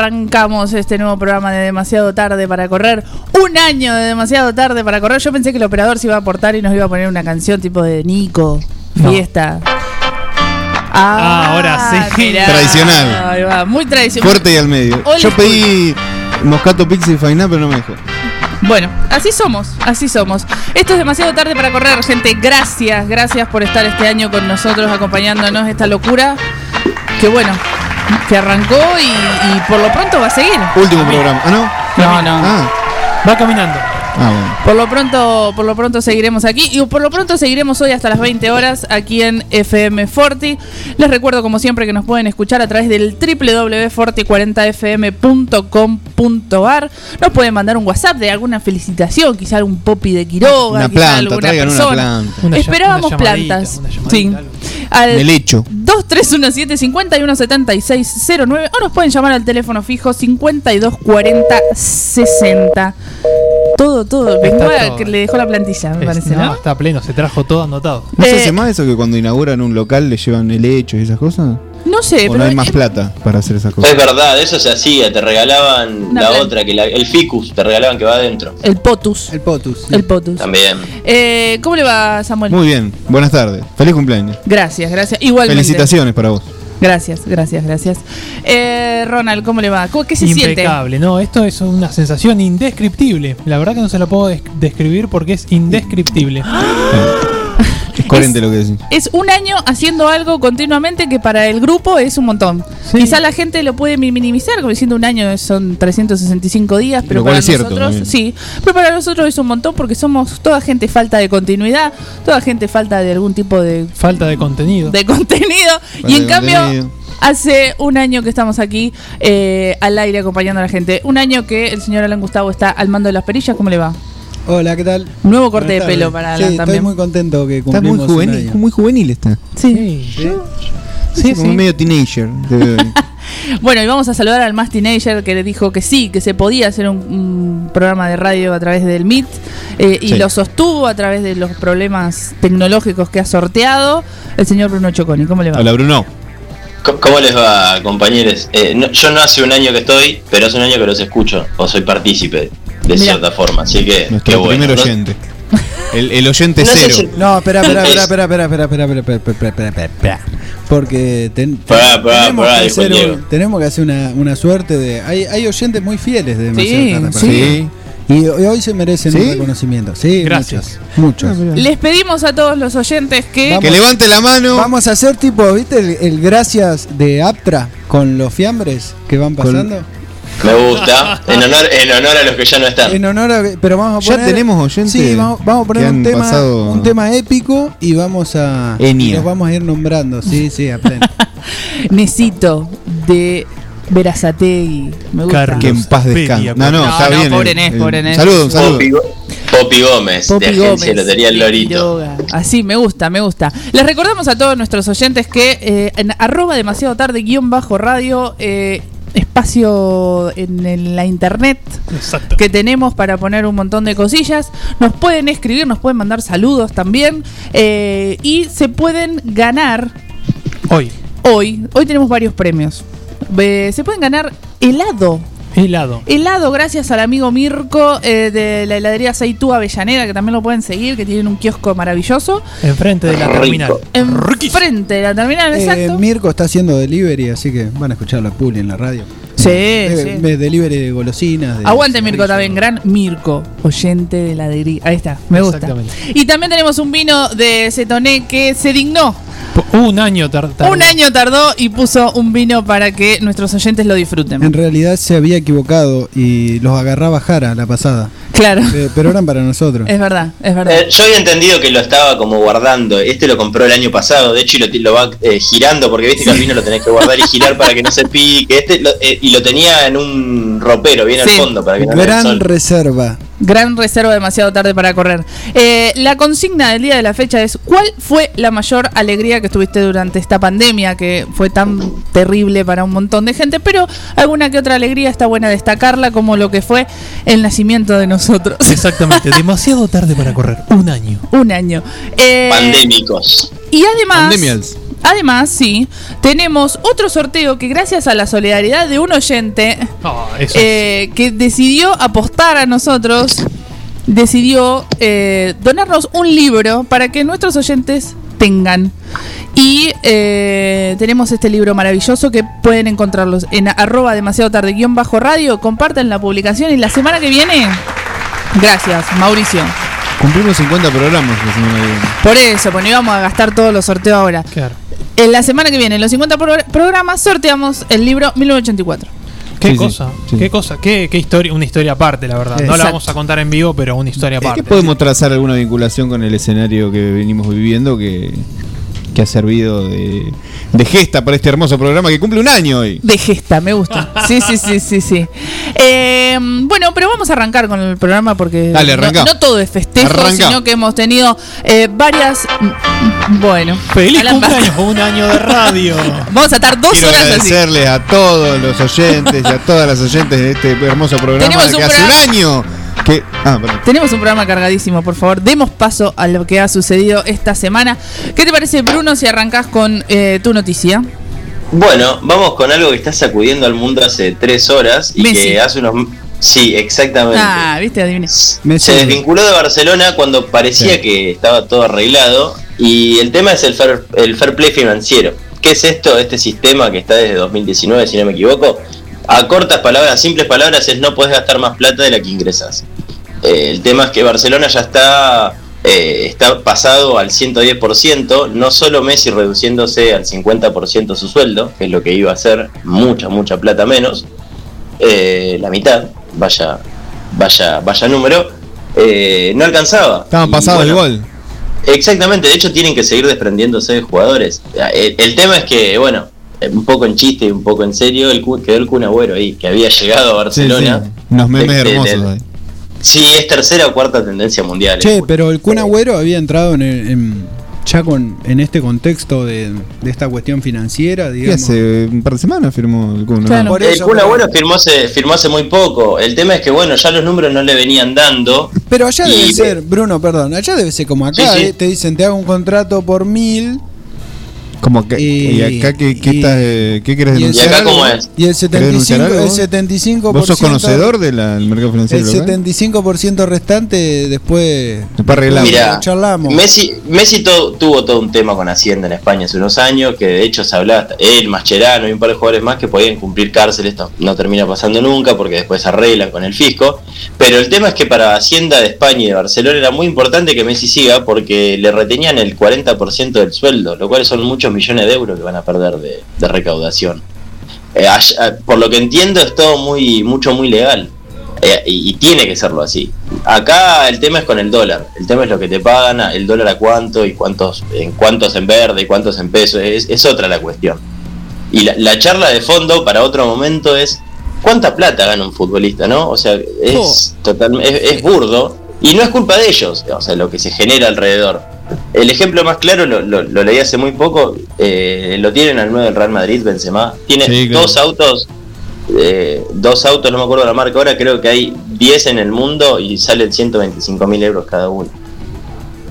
Arrancamos este nuevo programa de Demasiado Tarde para Correr. Un año de Demasiado Tarde para Correr. Yo pensé que el operador se iba a aportar y nos iba a poner una canción tipo de Nico, No. fiesta. Ah, ahora sí. mirá. Tradicional. Ahí va, muy tradicional. Fuerte y al medio. Yo pedí Moscato Pixie Fainá, pero no me dejó. Bueno, así somos, así somos. Esto es demasiado tarde para correr, gente. Gracias, gracias por estar este año con nosotros, acompañándonos esta locura. Que bueno, que arrancó y, y por lo pronto va a seguir. Último programa. ¿Ah, no? No, no. Ah, Va caminando. ah bueno. Por lo pronto, por lo pronto seguiremos aquí y por lo pronto seguiremos hoy hasta las 20 horas aquí en FM Forti. Les recuerdo como siempre que nos pueden escuchar a través del www.forti40fm.com.ar. Nos pueden mandar un WhatsApp de alguna felicitación, quizá algún popi de Quiroga, Una quizá planta, alguna traigan una persona. planta. Una lla- Esperábamos una llamadita, plantas. llamadita, Sí. Al El hecho. 2317 517609 o nos pueden llamar al teléfono fijo 5240 60. Todo, todo. Está que le dejó la plantilla, me Es- parece, no, ¿no? está pleno, se trajo todo anotado. ¿No se Eh, hace más eso que cuando inauguran un local le llevan el hecho y esas cosas? No sé, ¿O pero no hay más eh, plata para hacer esas cosas? Es verdad, eso se hacía, te regalaban Una la planta. otra, que la- el ficus, te regalaban que va adentro. el potus. El potus. El potus. También. Eh, ¿Cómo le va, Samuel? Muy bien. Buenas tardes. Feliz cumpleaños. Gracias, gracias. Igualmente. Felicitaciones para vos. Gracias, gracias, gracias. Eh, Ronald, ¿cómo le va? ¿Cómo- ¿Qué se siente? Impecable, no, esto es una sensación indescriptible. La verdad que no se la puedo des- describir porque es indescriptible. Es coherente lo que decís. Es un año haciendo algo continuamente que para el grupo es un montón. Sí. Quizá la gente lo puede mi- minimizar, como diciendo un año son 365 días, pero Lo cual para es cierto nosotros, también. sí, pero para nosotros es un montón porque somos toda gente falta de continuidad, toda gente falta de algún tipo de, Falta de contenido. de contenido y en cambio contenido. hace un año que estamos aquí eh, al aire acompañando a la gente, un año que el señor Alan Gustavo está al mando de las perillas, ¿cómo le va? Hola, ¿qué tal? Nuevo corte de pelo para sí, Alan estoy también. muy contento que Está muy cumplimos un juvenil, año. muy juvenil está. Sí, ¿Sí? sí, Como sí. medio teenager. Bueno, y vamos a saludar al más teenager que le dijo que sí, que se podía hacer un, un programa de radio a través del Meet. eh, y Sí. lo sostuvo a través de los problemas tecnológicos que ha sorteado el señor Bruno Choconi. ¿Cómo le va? Hola Bruno. ¿Cómo les va, compañeros? Eh, no- yo no hace un año que estoy, pero hace un año que los escucho, o soy partícipe de Mirá. cierta forma, así que qué Nuestro bueno. primer oyente. El, el oyente No sé cero. si- No, espera, espera, espera, espera, espera, espera, espera, espera, espera, espera, espera. Porque ten- Pará, pará, tenemos, pará, que dijo hacer, Diego. un- tenemos que hacer una, una suerte de. Hay, hay oyentes muy fieles de demasiado Sí, tarde para sí. Y hoy hoy se merecen ¿Sí? un reconocimiento. Sí, Gracias. Muchos. muchos. Les pedimos a todos los oyentes que... Vamos. Que levante la mano. Vamos a hacer tipo, ¿viste? El, el gracias de Aptra con los fiambres que van Con- pasando. Me gusta, en honor, en honor a los que ya no están. En honor a. Pero vamos a Ya poner. tenemos oyentes Sí, vamos, vamos a poner un tema, pasado- un tema épico y vamos a. Enya. y Los vamos a ir nombrando. Sí, sí, a pleno. Necesito de Verazategui. Me gusta. Carlos. Que en paz descanse. No, no, No, está no, bien. pobre Nes, pobre Nes. Saludos, un saludo. Popi, Gómez, Popi de Agencia Gómez, Lotería El Lorito. Así, me gusta, me gusta. Les recordamos a todos nuestros oyentes que eh, en arroba demasiado tarde guion bajo radio, eh, espacio en, la internet Exacto. que tenemos para poner un montón de cosillas. Nos pueden escribir, nos pueden mandar saludos también. eh, y se pueden ganar Hoy, hoy. Hoy tenemos varios premios. Eh, se pueden ganar helado. Helado. Helado, gracias al amigo Mirko eh, de la heladería Seitú Avellaneda, que también lo pueden seguir, que tienen un kiosco maravilloso. Enfrente de la Rico. terminal. Enfrente de la terminal, Eh, exacto. Mirko está haciendo delivery, así que van a escuchar la Puli en la radio. sí, Eh, sí. de- Delivery de golosinas. de Aguante Mirko también, gran Mirko, oyente de heladería. Ahí está, me gusta. Exactamente. Y también tenemos un vino de Cetoné que se dignó. Un año tar- tardó. Un año tardó y puso un vino para que nuestros oyentes lo disfruten. En realidad se había equivocado y los agarraba Jara la pasada. Claro, Eh, pero eran para nosotros. es verdad, es verdad. Eh, yo había entendido que lo estaba como guardando. Este lo compró el año pasado, de hecho, y lo, lo va eh, girando, porque viste que al vino lo tenés que guardar y girar para que no se pique. Este lo- eh, y lo tenía en un ropero, bien Sí. al fondo, para que no el Gran sol. reserva. Gran reserva demasiado tarde para correr. Eh, la consigna del día de la fecha es ¿cuál fue la mayor alegría que tuviste durante esta pandemia que fue tan terrible para un montón de gente? Pero alguna que otra alegría está buena destacarla como lo que fue el nacimiento de nosotros. Exactamente, demasiado tarde para correr. Un año. Un año. Eh, Pandémicos. y además, Pandemials. además, sí, tenemos otro sorteo que gracias a la solidaridad de un oyente Ah, eso eh, que decidió apostar a nosotros, decidió eh, donarnos un libro para que nuestros oyentes tengan. Y eh, tenemos este libro maravilloso que pueden encontrarlos en arroba demasiado tarde guion bajo radio. Compartan la publicación y la semana que viene. Gracias, Mauricio. Cumplimos 50 programas la semana que viene. Por eso, pues no íbamos a gastar todos los sorteos ahora. Claro. En la semana que viene, en los 50 pro- programas, sorteamos el libro 1984. Qué Sí, cosa, sí. qué cosa, qué, qué historia, una historia aparte, la verdad. No la Exacto. vamos a contar en vivo, pero una historia aparte. ¿Qué podemos trazar alguna vinculación con el escenario que venimos viviendo que, que ha servido de, de gesta para este hermoso programa que cumple un año hoy? De gesta, me gusta. Sí, sí, sí, sí, sí. Eh, bueno, pero vamos a arrancar con el programa porque Dale, no, no todo es festejo, Arrancá. sino que hemos tenido eh, varias. Bueno, ¡Feliz Alan, cumpleaños! Un año de radio. Vamos a estar dos Quiero horas así. agradecerles a todos los oyentes y a todas las oyentes de este hermoso programa Tenemos que hace programa- un año que... Ah, perdón. Tenemos un programa cargadísimo, por favor. Demos paso a lo que ha sucedido esta semana. ¿Qué te parece, Bruno, si arrancás con eh, tu noticia? Bueno, vamos con algo que está sacudiendo al mundo hace tres horas y Messi. que hace unos. Sí, exactamente. Ah, viste, adiviné. Messi. Se desvinculó de Barcelona cuando parecía Sí. que estaba todo arreglado y el tema es el fair, el fair play financiero. ¿Qué es esto? Este sistema que está desde 2019, si no me equivoco. A cortas palabras, simples palabras, es no puedes gastar más plata de la que ingresas. Eh, el tema es que Barcelona ya está, eh, está pasado al 110%, no solo Messi reduciéndose al 50% su sueldo, que es lo que iba a ser mucha, mucha plata menos, eh, la mitad, vaya, vaya, vaya número, eh, no alcanzaba. Estaban pasados bueno, el gol. Exactamente, de hecho tienen que seguir desprendiéndose de jugadores. El, el tema es que, bueno, un poco en chiste y un poco en serio, el, quedó el Kun Agüero ahí, que había llegado a Sí, Barcelona. sí. Unos memes De- de- hermosos. de- ahí. Sí, es tercera o cuarta tendencia mundial. Che, el pero el Kun Agüero había entrado en, el- en- ya con en este contexto de, de esta cuestión financiera, ¿Qué digamos. hace? Un par de semanas firmó el Kun, El Kun pero- Agüero firmó hace, firmó hace muy poco. El tema es que, bueno, ya los números no le venían dando. Pero allá Y- debe ser, Bruno, perdón, allá debe ser como acá, Sí, sí. eh, te dicen te hago un contrato por mil Como que, Y- y, acá, ¿qué, qué, y- estás, eh, ¿qué querés y, el ¿Y acá cómo es? y el 75, denunciar algo el vos? 75 ¿Vos sos conocedor del mercado financiero? El local? 75% restante después Después arreglamos. Mira, lo charlamos. Messi, Messi to- tuvo todo un tema con Hacienda en España hace unos años, que de hecho se hablaba, él, Mascherano y un par de jugadores más que podían cumplir cárcel, esto no termina pasando nunca porque después se arreglan con el fisco, pero el tema es que para Hacienda de España y de Barcelona era muy importante que Messi siga porque le retenían el 40% del sueldo, lo cual son muchos millones de euros que van a perder de, de recaudación. Eh, allá- por lo que entiendo es todo muy mucho muy legal. Eh, y, y tiene que serlo así. Acá el tema es con el dólar. El tema es lo que te pagan, el dólar a cuánto y cuántos en cuántos en verde y cuántos en pesos. Es, es otra la cuestión. Y la, la charla de fondo para otro momento es cuánta plata gana un futbolista, ¿no? O sea, es total, es, es burdo y no es culpa de ellos. O sea, lo que se genera alrededor. El ejemplo más claro lo, lo- lo leí hace muy poco. eh, lo tienen al 9 del Real Madrid, Benzema. Tiene Sí, claro. dos autos eh, dos autos, no me acuerdo la marca ahora, creo que hay 10 en el mundo y salen 125 mil euros cada uno.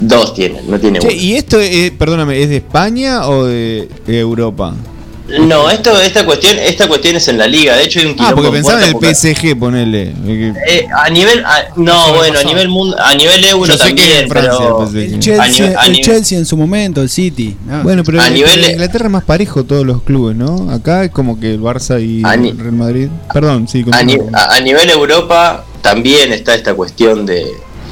Dos tienen, no tiene Che, uno. ¿Y esto, es, perdóname, es de España o de, de Europa? No, esto, esta cuestión, esta cuestión es en la liga. De hecho hay un Ah, porque en pensaba en el PSG, ponele. Eh, a nivel, a- no, bueno, a nivel mundo, a nivel euro Yo sé que también, en Francia pero el Chelsea, A nivel- a el nivel- Chelsea en su momento, el City. ¿no? Bueno, pero A en, nivel en de- Inglaterra es más parejo todos los clubes, ¿no? Acá es como que el Barça y A ni- el Real Madrid. Perdón, sí, a, ni- a nivel Europa también está esta cuestión de,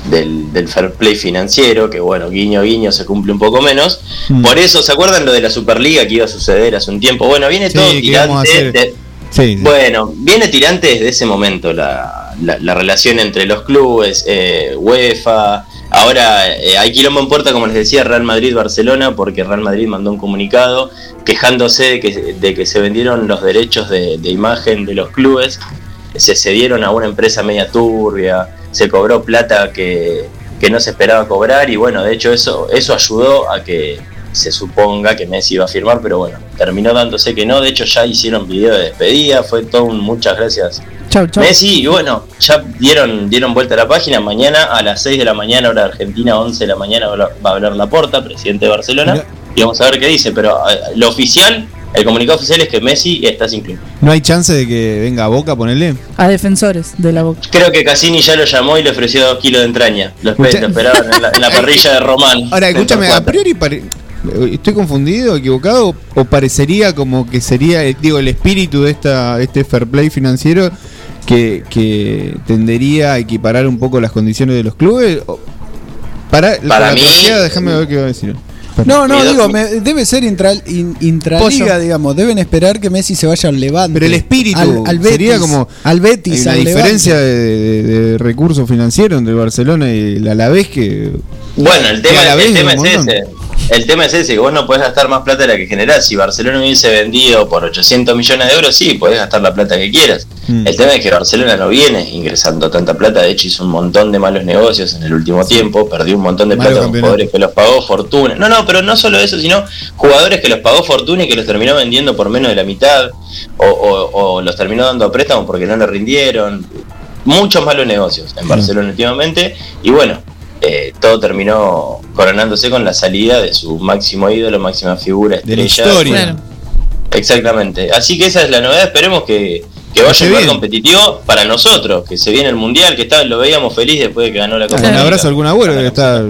del, del fair play financiero, que bueno, guiño guiño se cumple un poco menos. Mm. Por eso, ¿se acuerdan lo de la Superliga que iba a suceder hace un tiempo? Bueno, viene todo tirante. hacer- de- Sí, sí. Bueno, viene tirante desde ese momento la, la- la relación entre los clubes, eh, UEFA. Ahora eh, hay quilombo en puerta, como les decía, Real Madrid-Barcelona, porque Real Madrid mandó un comunicado quejándose de que, de que se vendieron los derechos de, de imagen de los clubes, se cedieron a una empresa media turbia, se cobró plata que, que no se esperaba cobrar y bueno, de hecho eso, eso ayudó a que se suponga que Messi iba a firmar, pero bueno, terminó dándose que no, de hecho ya hicieron video de despedida, fue todo un muchas gracias. Chau, chau. Messi, y bueno, ya dieron, dieron vuelta a la página, mañana a las 6 de la mañana, hora Argentina, 11 de la mañana va a hablar- Laporta, presidente de Barcelona, y vamos a ver qué dice, pero eh, lo oficial, el comunicado oficial es que Messi está sin club. ¿No hay chance de que venga a Boca, ponele? A defensores de la boca. Creo que Cassini ya lo llamó y le ofreció dos kilos de entraña. Lo, espe- Escucha- lo esperaban en la, en la parrilla de Román. Ahora, escúchame, a priori ¿Estoy confundido, equivocado? ¿O parecería como que sería, eh, digo, el espíritu de esta, este fair play financiero que, que tendería a equiparar un poco las condiciones de los clubes? Para, Para la mí- déjame ver qué va a decir. No, no, digo, me- debe ser intra, in- intraliga, Pollo. digamos. Deben esperar que Messi se vaya al Levante. Pero el espíritu al, al Betis, sería como. al Hay Betis, una al diferencia de, de- de recursos financieros entre Barcelona y el Alavés que. Bueno, el tema, la el tema es ese. El tema es ese, que vos no podés gastar más plata de la que generás. Si Barcelona hubiese vendido por 800 millones de euros, sí, podés gastar la plata que quieras. Mm. El tema es que Barcelona no viene ingresando tanta plata. De hecho, hizo un montón de malos negocios en el último tiempo. Perdió un montón de plata con jugadores que los pagó fortuna. No, no, pero no solo eso, sino jugadores que los pagó fortuna y que los terminó vendiendo por menos de la mitad. O, o- o los terminó dando a préstamo porque no le rindieron. Muchos malos negocios en Barcelona últimamente. Y bueno, eh, todo terminó coronándose con la salida de su máximo ídolo, máxima figura, De la estrella. historia. Claro. Exactamente. Así que esa es la novedad. Esperemos que, que vaya a ser bien. competitivo para nosotros, que se viene el mundial, que está, lo veíamos feliz después de que ganó la Copa Un abrazo a algún abuelo que está.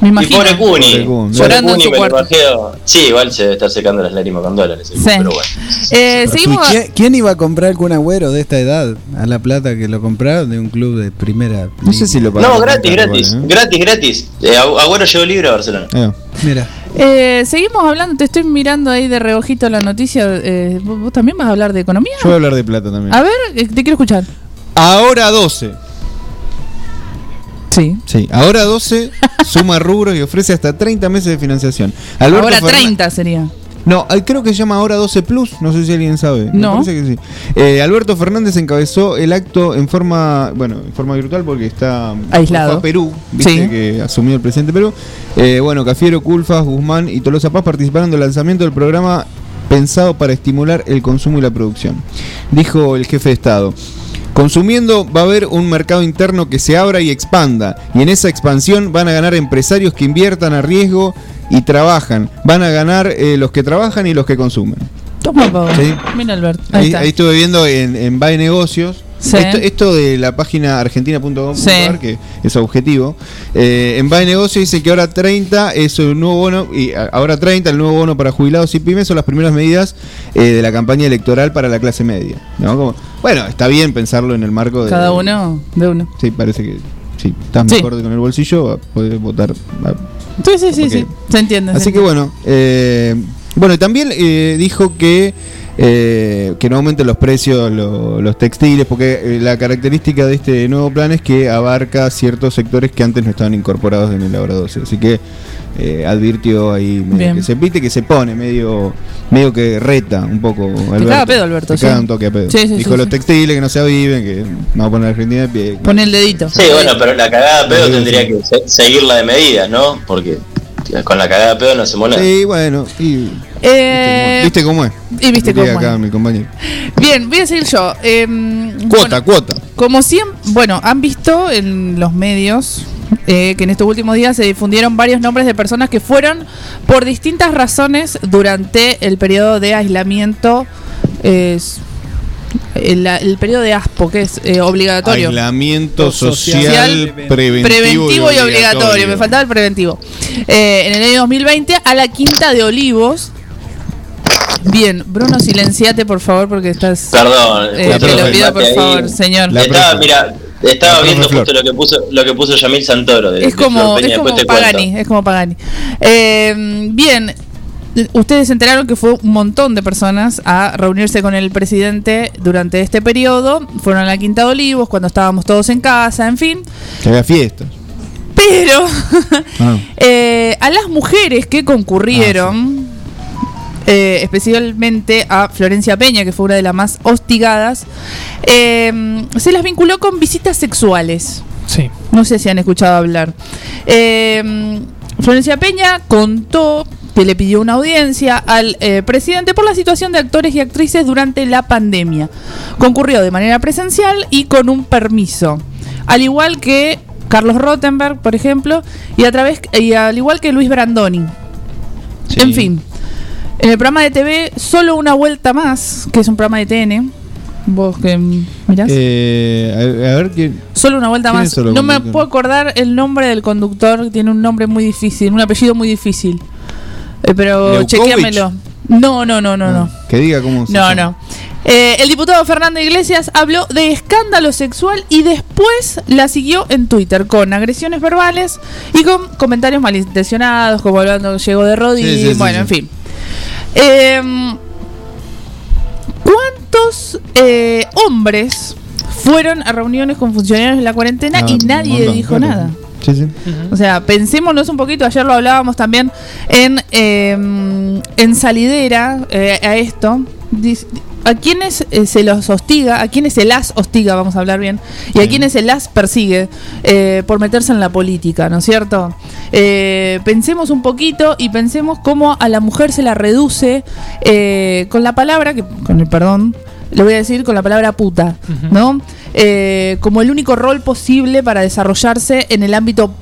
Me Y imagino. Cuni, Pobre Cuni. pobre Llorando en Cuni, su me lo cuarto. imagino. Sí, igual se debe estar secando las lágrimas con dólares. Sí. Pero bueno. Eh, seguimos. ¿Quién, quién iba a comprar algún agüero de esta edad a la plata que lo compraron de un club de primera? No sé si lo No, pagaron gratis, tanto, gratis, igual, ¿eh? gratis, gratis. Eh, Agüero llegó libre a Barcelona. Ah. Mira, Eh, seguimos hablando. Te estoy mirando ahí de reojito la noticia. Eh, ¿vos, vos también vas a hablar de economía? Yo voy a hablar de plata también. A ver, eh, te quiero escuchar. Ahora 12. Sí. Sí, ahora 12 suma rubros y ofrece hasta 30 meses de financiación. Alberto Ahora 30 sería. No, creo que se llama ahora 12 Plus, no sé si alguien sabe. Me No. parece que sí. Eh, Alberto Fernández encabezó el acto en forma, bueno, en forma virtual porque está Aislado. fue a Perú, viste Sí. que asumió el presidente de Perú. Eh, bueno, Cafiero, Culfas, Guzmán y Tolosa Paz participaron del lanzamiento del programa pensado para estimular el consumo y la producción. Dijo el jefe de Estado. Consumiendo va a haber un mercado interno que se abra y expanda. Y en esa expansión van a ganar empresarios que inviertan a riesgo y trabajan. Van a ganar eh, los que trabajan y los que consumen. Toma. Sí. Mira, Alberto. Ahí, Ahí, está. ahí estuve viendo en, en Bae Negocios. Sí. Esto, esto de la página argentina.com.ar, Sí. que es objetivo. Eh, en Bae Negocios dice que ahora 30 es un nuevo bono, y ahora 30, el nuevo bono para jubilados y pymes son las primeras medidas eh, de la campaña electoral para la clase media. ¿no? Como- bueno, está bien pensarlo en el marco de. Cada uno de uno. Sí, parece que. Si estás Sí. mejor con el bolsillo, podés votar. a- Sí, sí, sí, sí. Se entiende. se Así que bueno, eh, bueno, y también eh, dijo que, eh, que no aumenten los precios lo- los textiles, porque eh, la característica de este nuevo plan es que abarca ciertos sectores que antes no estaban incorporados en el Abra 12. Así que eh, advirtió ahí que se viste que se pone, medio medio que reta un poco. Alberto. caga a pedo, Alberto, Te caga un toque a pedo. Sí, sí, dijo sí, los sí. textiles que no se aviven, que vamos a poner a Argentina de pie. Pone el dedito. Sí, bueno, pero la cagada de pedo Sí, tendría sí. que se- seguirla de medidas, ¿no? Porque con la cagada de pedo no se mola. Sí, bueno, y, Eh, ¿viste cómo es? y viste cómo acá es. mi compañero. Bien, voy a seguir yo. Em, Cuota, bueno, cuota. Como siempre, bueno, han visto en los medios eh, que en estos últimos días se difundieron varios nombres de personas que fueron por distintas razones durante el periodo de aislamiento, es, el, el periodo de ASPO, que es eh, obligatorio. Aislamiento social, Social, preventivo, preventivo y obligatorio. Me faltaba el preventivo. Eh, en el año 2020 a la Quinta de Olivos. Bien, Bruno, silenciate por favor porque estás... Perdón, Eh, te lo pido por ahí. favor, señor. Estaba, mira, estaba viendo Flor. justo lo que puso lo que puso Yamil Santoro. de- Es de como, Flor Peña, es como. Pagani, es como Pagani. Eh, bien, ustedes se enteraron que fue un montón de personas a reunirse con el presidente durante este periodo. Fueron a la Quinta de Olivos cuando estábamos todos en casa, en fin. Que haga fiestas. Pero Ah. eh, a las mujeres que concurrieron, eh, especialmente a Florencia Peña, que fue una de las más hostigadas, eh, se las vinculó con visitas sexuales. Sí. No sé si han escuchado hablar. Eh, Florencia Peña contó que le pidió una audiencia al eh, presidente por la situación de actores y actrices durante la pandemia. Concurrió de manera presencial y con un permiso. Al igual que Carlos Rottenberg, por ejemplo, y, a través, y al igual que Luis Brandoni. Sí. En fin, en el programa de TV Solo una vuelta más, que es un programa de TN. Vos que mirás. Eh, a, a ver quién. Solo una vuelta ¿Quién más. No me puedo acordar el nombre del conductor. Tiene un nombre muy difícil, un apellido muy difícil. Eh, pero ¿Leukovich? chequéamelo. No, no, no, no, no. Que diga cómo se No, no. Eh, el diputado Fernando Iglesias habló de escándalo sexual y después la siguió en Twitter con agresiones verbales y con comentarios malintencionados, como hablando llegó de rodillas. Sí, sí, sí, bueno, sí. en fin. Eh, ¿Cuántos eh, hombres fueron a reuniones con funcionarios de la cuarentena Ah, y un nadie montón, dijo claro. nada? Sí, sí. O sea, pensémonos un poquito, ayer lo hablábamos también en, eh, en Salidera eh, a esto. ¿A quiénes eh, se los hostiga? ¿A quiénes se las hostiga, vamos a hablar bien? ¿Y a quiénes se las persigue eh, por meterse en la política, ¿no es cierto? Eh, pensemos un poquito y pensemos cómo a la mujer se la reduce eh, con la palabra, que con el perdón, lo voy a decir con la palabra puta, ¿no? Eh, como el único rol posible para desarrollarse en el ámbito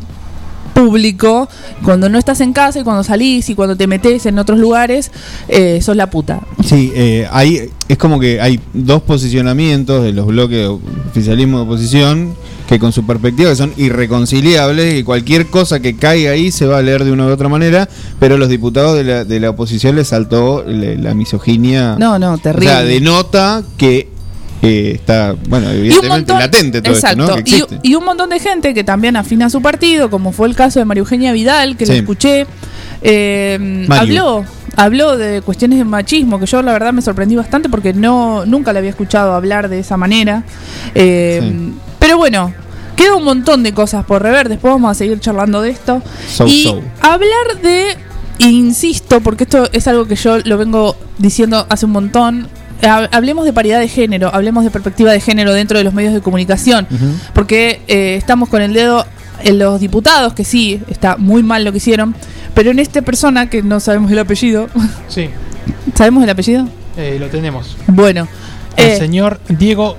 público, cuando no estás en casa y cuando salís y cuando te metes en otros lugares, eh, sos la puta. Sí, eh, hay, es como que hay dos posicionamientos de los bloques de oficialismo de oposición que con su perspectiva son irreconciliables y cualquier cosa que caiga ahí se va a leer de una u otra manera, pero los diputados de la, de la oposición les saltó la misoginia. No, no, o terrible. sea, denota que eh, está, bueno, evidentemente montón- latente todo exacto, esto, ¿no? Que y- un montón de gente que también afina su partido, como fue el caso de María Eugenia Vidal, que lo Sí. escuché, eh, habló habló de cuestiones de machismo, que yo la verdad me sorprendí bastante porque no nunca la había escuchado hablar de esa manera. Eh, Sí. Pero bueno, queda un montón de cosas por rever, después vamos a seguir charlando de esto. So, y so. hablar de insisto, porque esto es algo que yo lo vengo diciendo hace un montón. Ha- Hablemos de paridad de género, hablemos de perspectiva de género dentro de los medios de comunicación, porque eh, estamos con el dedo en los diputados, que sí, está muy mal lo que hicieron, pero en esta persona, que no sabemos el apellido, Sí, ¿sabemos el apellido? eh, lo tenemos. Bueno, El eh, señor Diego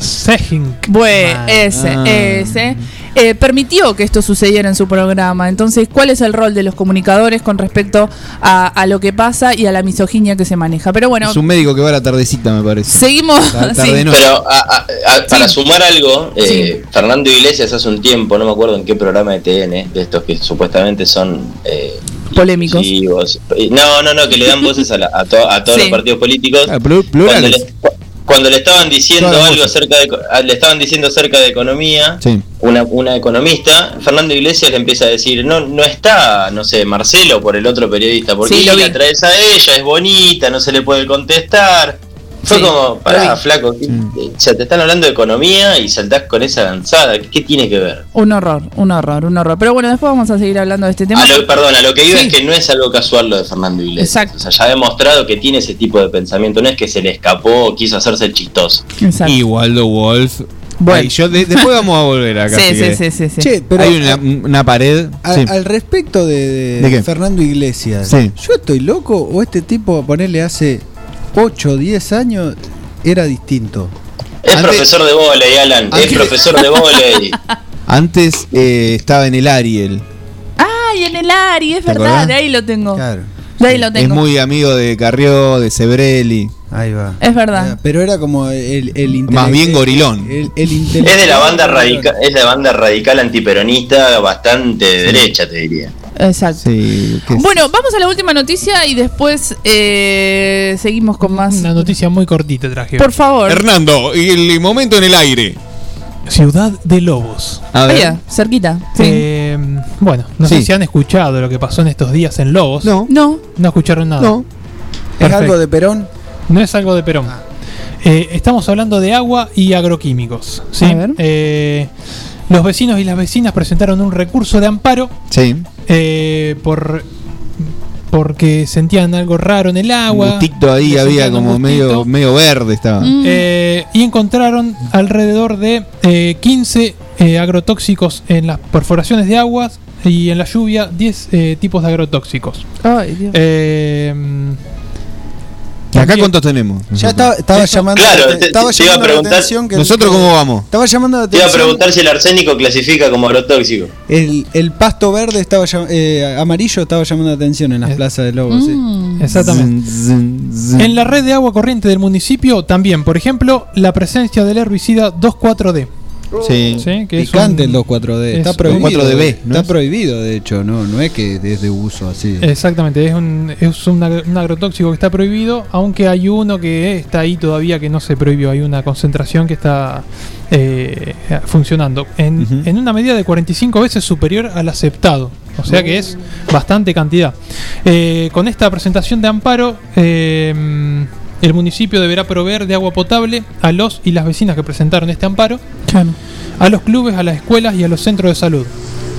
Sejink. Bueno, ese, Ah. ese. eh, permitió que esto sucediera en su programa. Entonces, ¿cuál es el rol de los comunicadores con respecto a, a lo que pasa y a la misoginia que se maneja? Pero bueno, Es un médico que va a la tardecita, me parece. seguimos. Sí. noche. Pero a- a- a- para Sí. sumar algo, eh, Fernando Iglesias hace un tiempo, no me acuerdo en qué programa de TN, de estos que supuestamente son eh, Polémicos. No, no, no, que le dan voces a, la- a to- a todos Sí. los partidos políticos. Ah, plu- Cuando plurales. Cuando le estaban diciendo algo acerca de, ah, le estaban diciendo acerca de economía, Sí. una, una economista, Fernando Iglesias le empieza a decir, no, no está, no sé, Marcelo por el otro periodista, porque Sí, la traes a ella, es bonita, no se le puede contestar. Fue Sí, como, pará, flaco, ¿qué- o sea, te están hablando de economía y saltás con esa lanzada, ¿qué, tiene que ver? Un horror, un horror, un horror. Pero bueno, después vamos a seguir hablando de este tema. A lo, perdón, a lo que Sí. es que no es algo casual lo de Fernando Iglesias. Exacto. O sea, ya ha demostrado que tiene ese tipo de pensamiento, no es que se le escapó o quiso hacerse chistoso. Exacto. Y Waldo Wolf. Bueno. Ay, yo de- después vamos a volver acá. sí, sí, sí, sí, sí. Che, pero Hay una, una pared. a- sí. al respecto de, de ¿De qué? Fernando Iglesias, Sí. ¿yo estoy loco o este tipo, ponerle hace 8 o 10 años, era distinto? Es Antes- profesor de volei, Alan, es profesor de volei. Antes eh, estaba en el Ariel. Ay, en el Ari, es ¿Te verdad, acordás? de ahí lo tengo. Claro, De ahí lo Es tengo. muy amigo de Carrió, de Sebrelli. ahí va. Es verdad. Eh, Pero era como el, el Más bien gorilón. El, el Es de la banda radical, es la banda radical antiperonista, bastante de derecha, te diría. Exacto. Sí, que- Bueno, vamos a la última noticia y después eh, seguimos con más. Una noticia muy cortita traje. Por favor. Hernando, y el momento en el aire. Ciudad de Lobos. A ver. Vaya, cerquita. Sí. Eh, bueno, no Sí. sé si han escuchado lo que pasó en estos días en Lobos. No, no. No escucharon nada. no. ¿Es algo de Perón? No es algo de Perón. Eh, estamos hablando de agua y agroquímicos. ¿sí? A ver. Eh, los vecinos y las vecinas presentaron un recurso de amparo Sí. eh, por porque sentían algo raro en el agua. Un gustito ahí había como medio, medio verde estaba. Mm. eh, y encontraron alrededor de eh, 15 eh, agrotóxicos en las perforaciones de aguas y en la lluvia 10 eh, tipos de agrotóxicos. Ay, Dios. ¿Y acá cuántos tenemos? Ya estaba, llamando, Claro, te- te- estaba te iba a llamando la atención que ¿Nosotros cómo vamos? Estaba llamando la Te iba a atención. preguntar si el arsénico clasifica como agrotóxico. El, el pasto verde estaba eh, amarillo estaba llamando la atención en las Eh, plazas de Lobos. sí. Mm. Exactamente. Zin, zin, zin. En la red de agua corriente del municipio también, por ejemplo, la presencia del herbicida 2,4-D. Sí. ¿sí? Que es Picante un- el 2,4-D. es Está prohibido. 2,4-DB, ¿no Está es? prohibido, de hecho, no, no es que es de uso así. Exactamente, es, un, es un, agro- un agrotóxico que está prohibido, aunque hay uno que está ahí todavía que no se prohibió, hay una concentración que está eh, funcionando en, en una medida de 45 veces superior al aceptado, o sea que es bastante cantidad. Eh, con esta presentación de amparo, eh, el municipio deberá proveer de agua potable a los y las vecinas que presentaron este amparo, Claro. a los clubes, a las escuelas y a los centros de salud.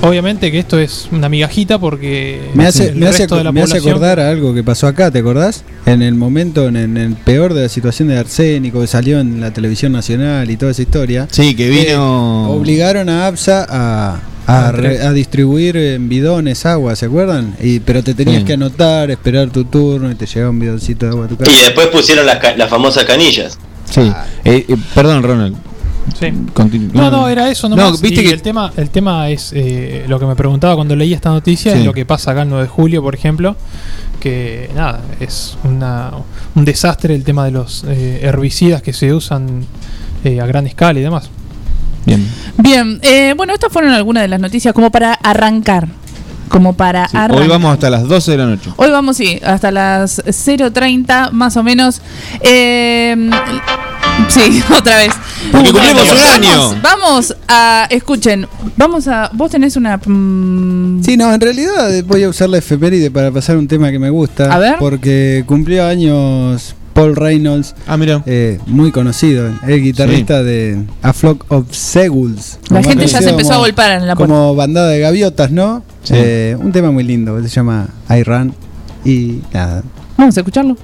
Obviamente que esto es una migajita porque Me hace, el me, hace, resto de la me hace población- acordar a algo que pasó acá, ¿te acordás? En el momento, en, en el peor de la situación de arsénico que salió en la televisión nacional y toda esa historia. Sí, que vino. Eh, obligaron a APSA a, a, Ah, re- a distribuir en bidones agua, ¿se acuerdan? Y, pero te tenías que anotar, esperar tu turno y te llegaba un bidoncito de agua a tu Y casa. después pusieron las, ca- las famosas canillas. Sí. Eh, eh, perdón, Ronald. Sí. No, no, era eso nomás. No, viste y que. el tema, el tema es eh, lo que me preguntaba cuando leí esta noticia, Sí. es lo que pasa acá el 9 de julio, por ejemplo, que nada, es una, un desastre el tema de los eh, herbicidas que se usan eh, a gran escala y demás. Bien. Bien, eh, bueno, estas fueron algunas de las noticias como para arrancar. Como para Sí, arrancar. Hoy vamos hasta las 12 de la noche. Hoy vamos, sí, hasta las 0.30 más o menos. Eh, sí, otra vez. Porque cumplimos un vamos, año. Vamos a, escuchen, vamos a, vos tenés una... mm, Sí, no, en realidad voy a usar la efeméride para pasar un tema que me gusta. A ver. Porque cumplió años Paul Reynolds. Ah, eh, muy conocido. El guitarrista de A Flock of Seagulls. La gente ya se empezó a golpar en la puerta. Como bandada de gaviotas, ¿no? Eh, un tema muy lindo, se llama I Run. Y nada. Vamos a escucharlo.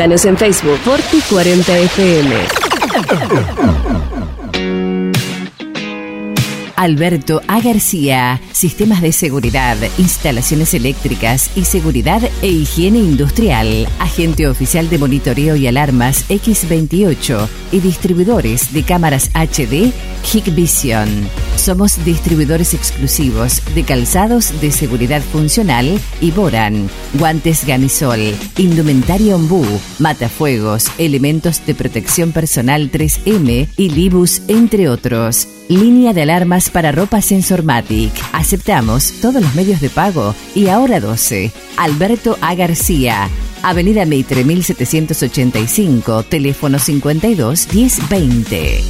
Búscanos en Facebook Forti 40 FM. Alberto A. García, Sistemas de Seguridad, Instalaciones Eléctricas y Seguridad e Higiene Industrial, Agente Oficial de Monitoreo y Alarmas X28 y Distribuidores de Cámaras HD, Hikvision. Somos distribuidores exclusivos de calzados de seguridad funcional y Boran, guantes Gamisol, indumentaria Ombú, matafuegos, elementos de protección personal 3M y Libus, entre otros. Línea de alarmas para ropa Sensormatic. Aceptamos todos los medios de pago. Y ahora 12. Alberto A. García. Avenida Mitre 1785, teléfono 52 1020.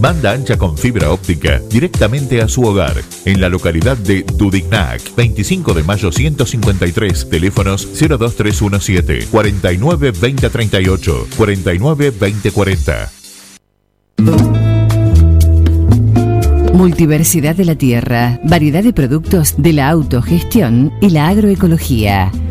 Banda ancha con fibra óptica directamente a su hogar en la localidad de Dudignac, 25 de mayo 153, teléfonos 02317 49 2038 49 2040. Multiversidad de la tierra, variedad de productos de la autogestión y la agroecología.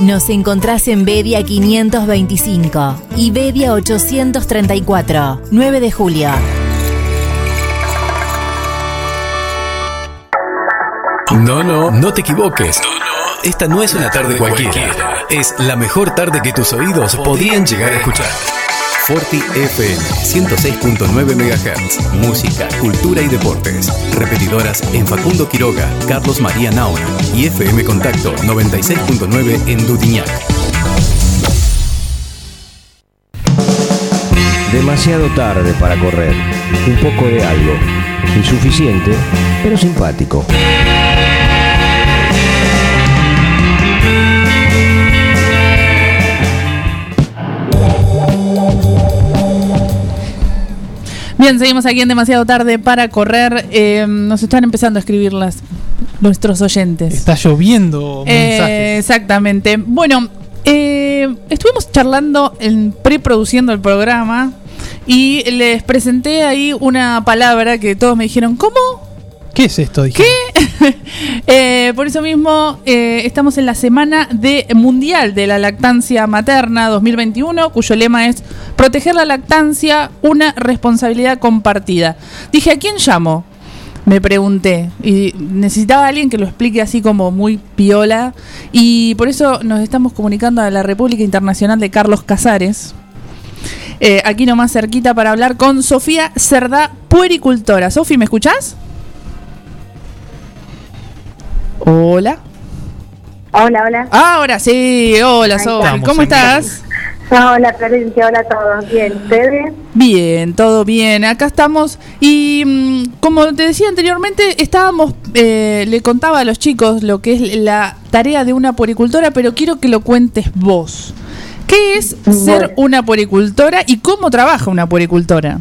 Nos encontrás en Bedia 525 y Bedia 834, 9 de julio. No, no, no te equivoques. Esta no es una tarde cualquiera. Es la mejor tarde que tus oídos podrían llegar a escuchar. Forti FM 106.9 MHz. Música, cultura y deportes. Repetidoras en Facundo Quiroga, Carlos María Nauna y FM Contacto 96.9 en Dudiñac. Demasiado tarde para correr. Un poco de algo. Insuficiente, pero simpático. Bien, seguimos aquí en demasiado tarde para correr. Eh, nos están empezando a escribir las, nuestros oyentes. Está lloviendo Eh, mensajes. exactamente. Bueno, eh, estuvimos charlando, en preproduciendo el programa y les presenté ahí una palabra que todos me dijeron, ¿cómo? ¿Qué es esto? Dije. Eh, por eso mismo eh, estamos en la semana de mundial de la lactancia materna 2021, cuyo lema es proteger la lactancia, una responsabilidad compartida. Dije, ¿a quién llamo? Me pregunté y necesitaba a alguien que lo explique así como muy piola y por eso nos estamos comunicando a la República Internacional de Carlos Casares. eh, aquí nomás cerquita para hablar con Sofía Cerdá, puericultora. Sofi, ¿me escuchás? Hola. Hola, hola. Ahora sí, hola Sofi. ¿Cómo estás? Hola, Florencia, hola a todos. Bien, ¿ustedes? Bien, todo bien. Acá estamos. Y mm, como te decía anteriormente, estábamos, eh, le contaba a los chicos lo que es la tarea de una puericultora, pero quiero que lo cuentes vos. ¿Qué es ser una puericultora y cómo trabaja una puericultora?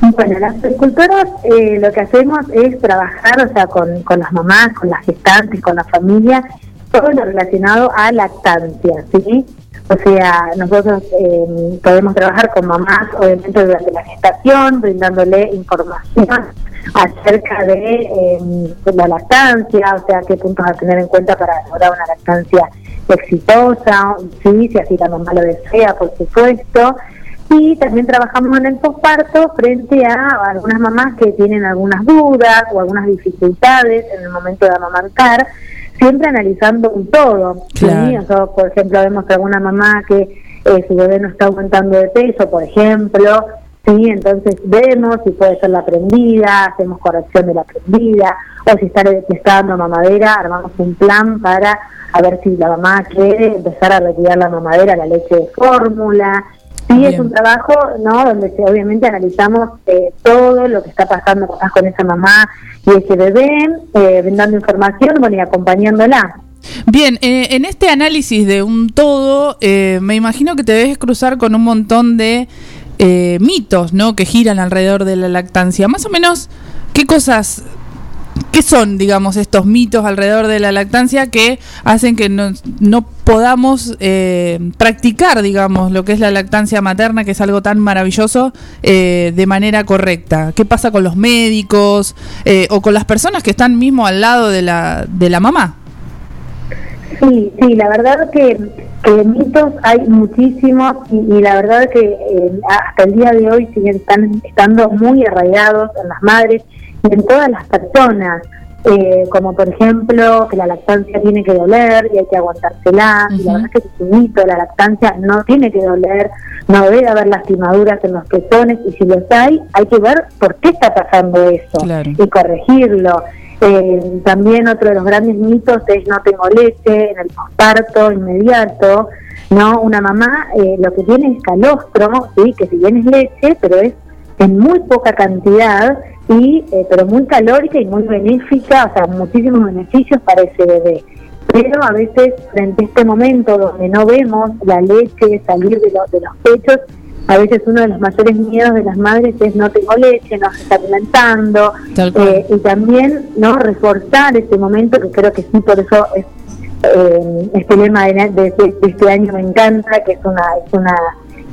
Bueno, las agricultoras eh, lo que hacemos es trabajar, o sea, con, con las mamás, con las gestantes, con la familia, todo lo relacionado a lactancia, ¿sí? O sea, nosotros eh, podemos trabajar con mamás, obviamente, durante la gestación, brindándole información acerca de, eh, de la lactancia, o sea, qué puntos a tener en cuenta para lograr una lactancia exitosa, sí, si así la mamá lo desea, por supuesto. Y también trabajamos en el posparto frente a algunas mamás que tienen algunas dudas o algunas dificultades en el momento de amamantar, siempre analizando un todo. ¿sí? Claro. O sea, por ejemplo, vemos alguna mamá que eh, su bebé no está aumentando de peso, por ejemplo, sí, entonces vemos si puede ser la prendida, hacemos corrección de la prendida, o si está dando mamadera, armamos un plan para a ver si la mamá quiere empezar a retirar la mamadera, la leche de fórmula. Sí, es un trabajo, ¿no? Donde obviamente analizamos eh, todo lo que está pasando con esa mamá y ese bebé, eh, brindando información, bueno, y acompañándola. Bien, eh, en este análisis de un todo, eh, me imagino que te debes cruzar con un montón de eh, mitos, ¿no? Que giran alrededor de la lactancia. Más o menos, ¿qué cosas, qué son, digamos, estos mitos alrededor de la lactancia que hacen que no, podamos eh, practicar, digamos, lo que es la lactancia materna, que es algo tan maravilloso, eh, de manera correcta? ¿Qué pasa con los médicos eh, o con las personas que están mismo al lado de la, de la mamá? Sí, sí, la verdad que, que mitos hay muchísimos y, la verdad que eh, hasta el día de hoy siguen están estando muy arraigados en las madres en todas las personas, eh, como por ejemplo que la lactancia tiene que doler y hay que aguantársela, y la verdad es que es un mito, la lactancia no tiene que doler, no debe haber lastimaduras en los pezones y si los hay, hay que ver por qué está pasando eso y corregirlo. Eh, también otro de los grandes mitos es no tengo leche en el posparto inmediato, ¿no? Una mamá eh, lo que tiene es calostro, ¿sí? Que si bien es leche, pero es en muy poca cantidad, y eh, pero muy calórica y muy benéfica, o sea, muchísimos beneficios para ese bebé. Pero a veces, frente a este momento donde no vemos la leche salir de, los de los pechos, a veces uno de los mayores miedos de las madres es no tengo leche, no se está alimentando, eh, y también no reforzar ese momento, que creo que sí, por eso es, eh, este lema de, de- de este año me encanta, que es una, es una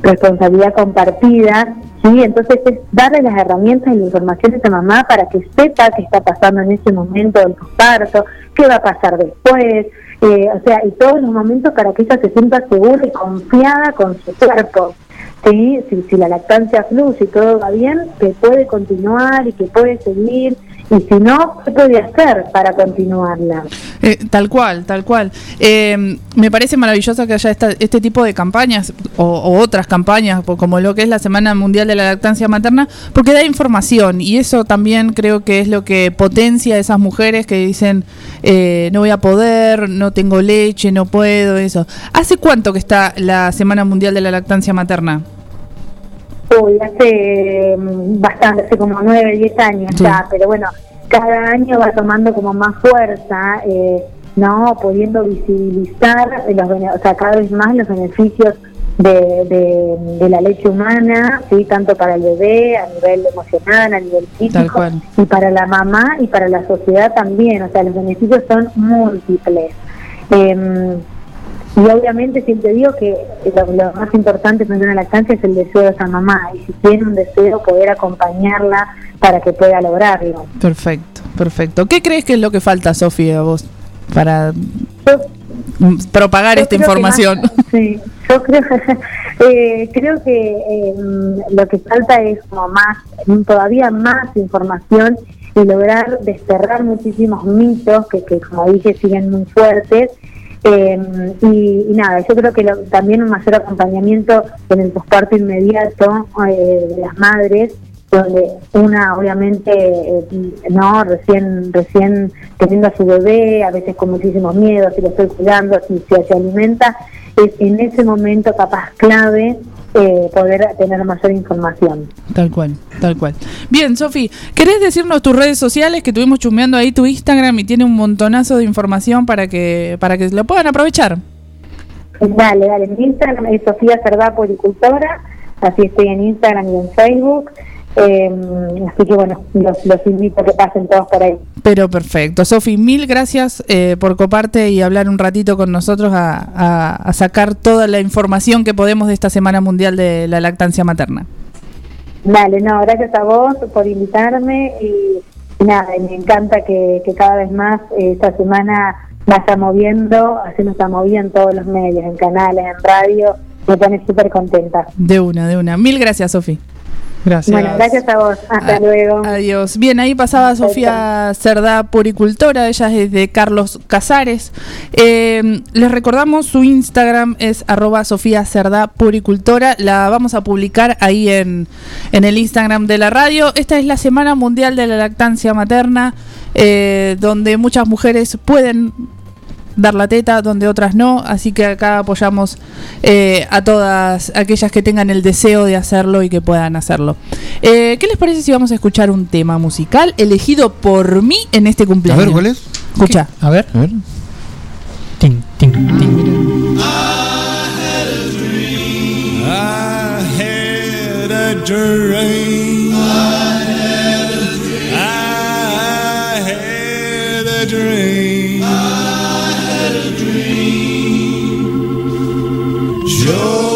responsabilidad compartida, ¿sí? Entonces es darle las herramientas y la información a esa mamá para que sepa qué está pasando en ese momento del parto, qué va a pasar después, eh, o sea, y todos los momentos para que ella se sienta segura y confiada con su cuerpo. ¿sí? Si, si la lactancia fluye y todo va bien, que puede continuar y que puede seguir, y si no, ¿qué puede hacer para continuarla? Eh, tal cual, tal cual. Eh, me parece maravilloso que haya esta- este tipo de campañas o, o otras campañas, como lo que es la Semana Mundial de la Lactancia Materna, porque da información y eso también creo que es lo que potencia a esas mujeres que dicen eh, no voy a poder, no tengo leche, no puedo, eso. ¿Hace cuánto que está la Semana Mundial de la Lactancia Materna? Uy, hace mm, bastante, hace como nueve, diez años Sí. ya, pero bueno, cada año va tomando como más fuerza, eh, ¿no? Pudiendo visibilizar, los o sea, cada vez más los beneficios de, de- de la leche humana, sí, tanto para el bebé, a nivel emocional, a nivel físico, y para la mamá y para la sociedad también. O sea, los beneficios son múltiples. Em, y obviamente siempre digo que lo, lo más importante frente a una lactancia es el deseo de esa mamá. Y si tiene un deseo, poder acompañarla para que pueda lograrlo. Perfecto, perfecto. ¿Qué crees que es lo que falta, Sofía, a vos, para mm, propagar Yo esta información? más- sí, yo creo, eh, creo que eh, lo que falta es como más, todavía más información y lograr desterrar muchísimos mitos que, que como dije, siguen muy fuertes. Eh, y, nada, yo creo que lo- también un mayor acompañamiento en el posparto inmediato eh, de las madres donde una obviamente eh, no recién recién teniendo a su bebé a veces con muchísimos miedos si lo estoy cuidando si, si se alimenta es en ese momento capaz clave eh, poder tener mayor información. Tal cual, tal cual. Bien, Sofi, ¿querés decirnos tus redes sociales que estuvimos chusmeando ahí tu Instagram y tiene un montonazo de información para que para que lo puedan aprovechar? dale dale. Mi Instagram es Sofía Cerdá Poricultora así estoy en Instagram y en Facebook eh, así que bueno los, los invito a que pasen todos por ahí Pero perfecto. Sofi, mil gracias eh, por coparte y hablar un ratito con nosotros a, a- a sacar toda la información que podemos de esta Semana Mundial de la Lactancia Materna. Dale, no, gracias a vos por invitarme y, nada, me encanta que, que cada vez más eh, esta semana vaya moviendo, así nos está moviendo en todos los medios, en canales, en radio, me pone súper contenta. De una, de una. Mil gracias, Sofi. Gracias. Bueno, gracias a vos, hasta luego. Adiós. Bien, ahí pasaba Sofía Cerdá, puricultora, ella es de Carlos Casares. Eh, les recordamos, su Instagram es arroba Sofía Cerdá, puricultora. La vamos a publicar ahí en, en el Instagram de la radio. Esta es la Semana Mundial de la Lactancia Materna, eh, donde muchas mujeres pueden dar la teta, donde otras no. Así que acá apoyamos eh, a todas aquellas que tengan el deseo de hacerlo y que puedan hacerlo. Eh, ¿Qué les parece si vamos a escuchar un tema musical elegido por mí en este cumpleaños? A ver, ¿cuál es? Escucha. A ver. A ver. Ting, ting, ting. Dream. I had a dream. I had a dream. Joe.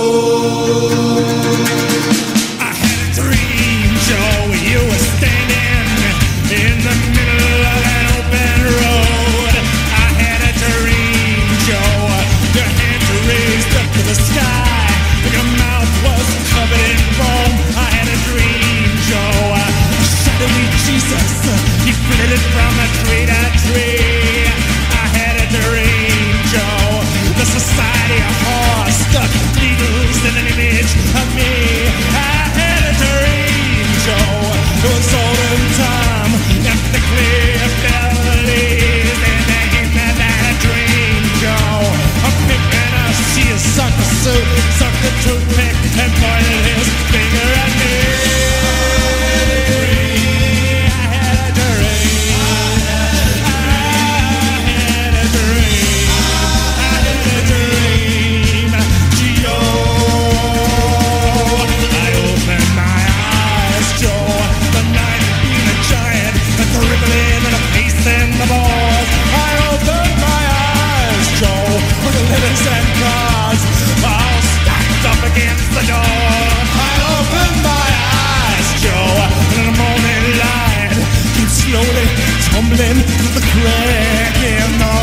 Tumbling through the crack in the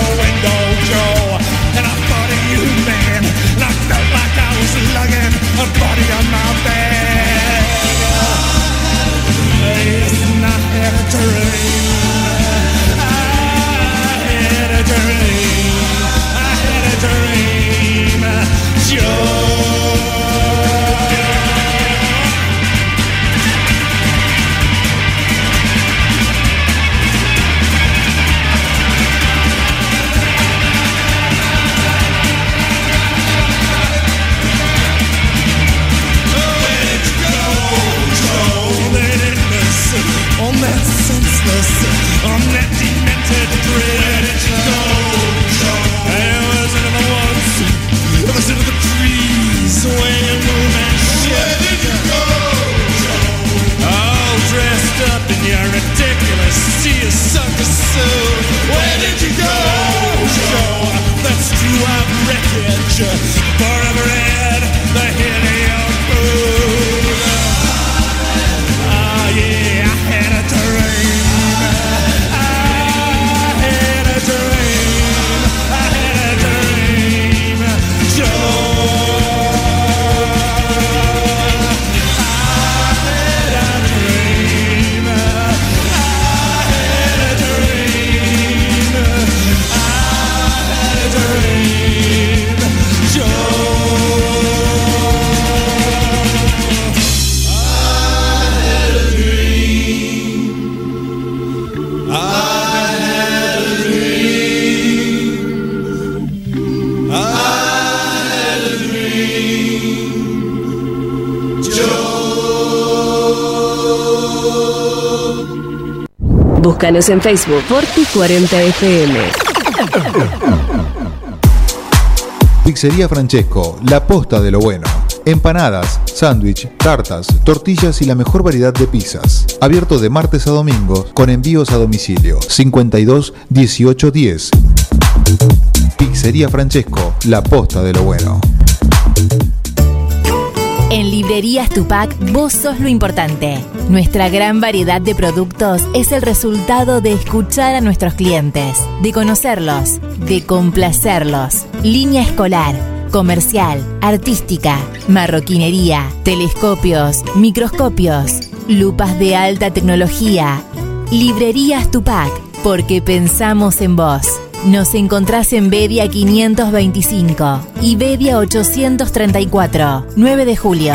future Búscanos en Facebook Forti40FM. Pizzería Francesco, la posta de lo bueno. Empanadas, sándwich, tartas, tortillas y la mejor variedad de pizzas. Abierto de martes a domingo con envíos a domicilio. 52 18 10. Pizzería Francesco, la posta de lo bueno. En Librerías Tupac, vos sos lo importante. Nuestra gran variedad de productos es el resultado de escuchar a nuestros clientes, de conocerlos, de complacerlos. Línea escolar, comercial, artística, marroquinería, telescopios, microscopios, lupas de alta tecnología. Librerías Tupac, porque pensamos en vos. Nos encontrás en Bedia 525 y Bedia 834, 9 de julio.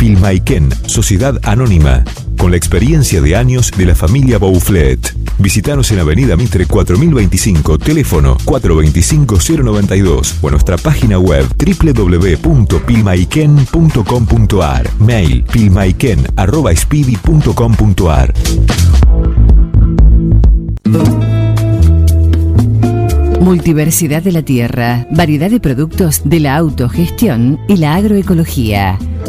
Pilmaiken, Sociedad Anónima, con la experiencia de años de la familia Bouflet. Visítanos en Avenida Mitre 4025, teléfono 425-092 o nuestra página web www.pilmaiken.com.ar, mail pilmaiken.speedy.com.ar. Multiversidad de la tierra, variedad de productos de la autogestión y la agroecología.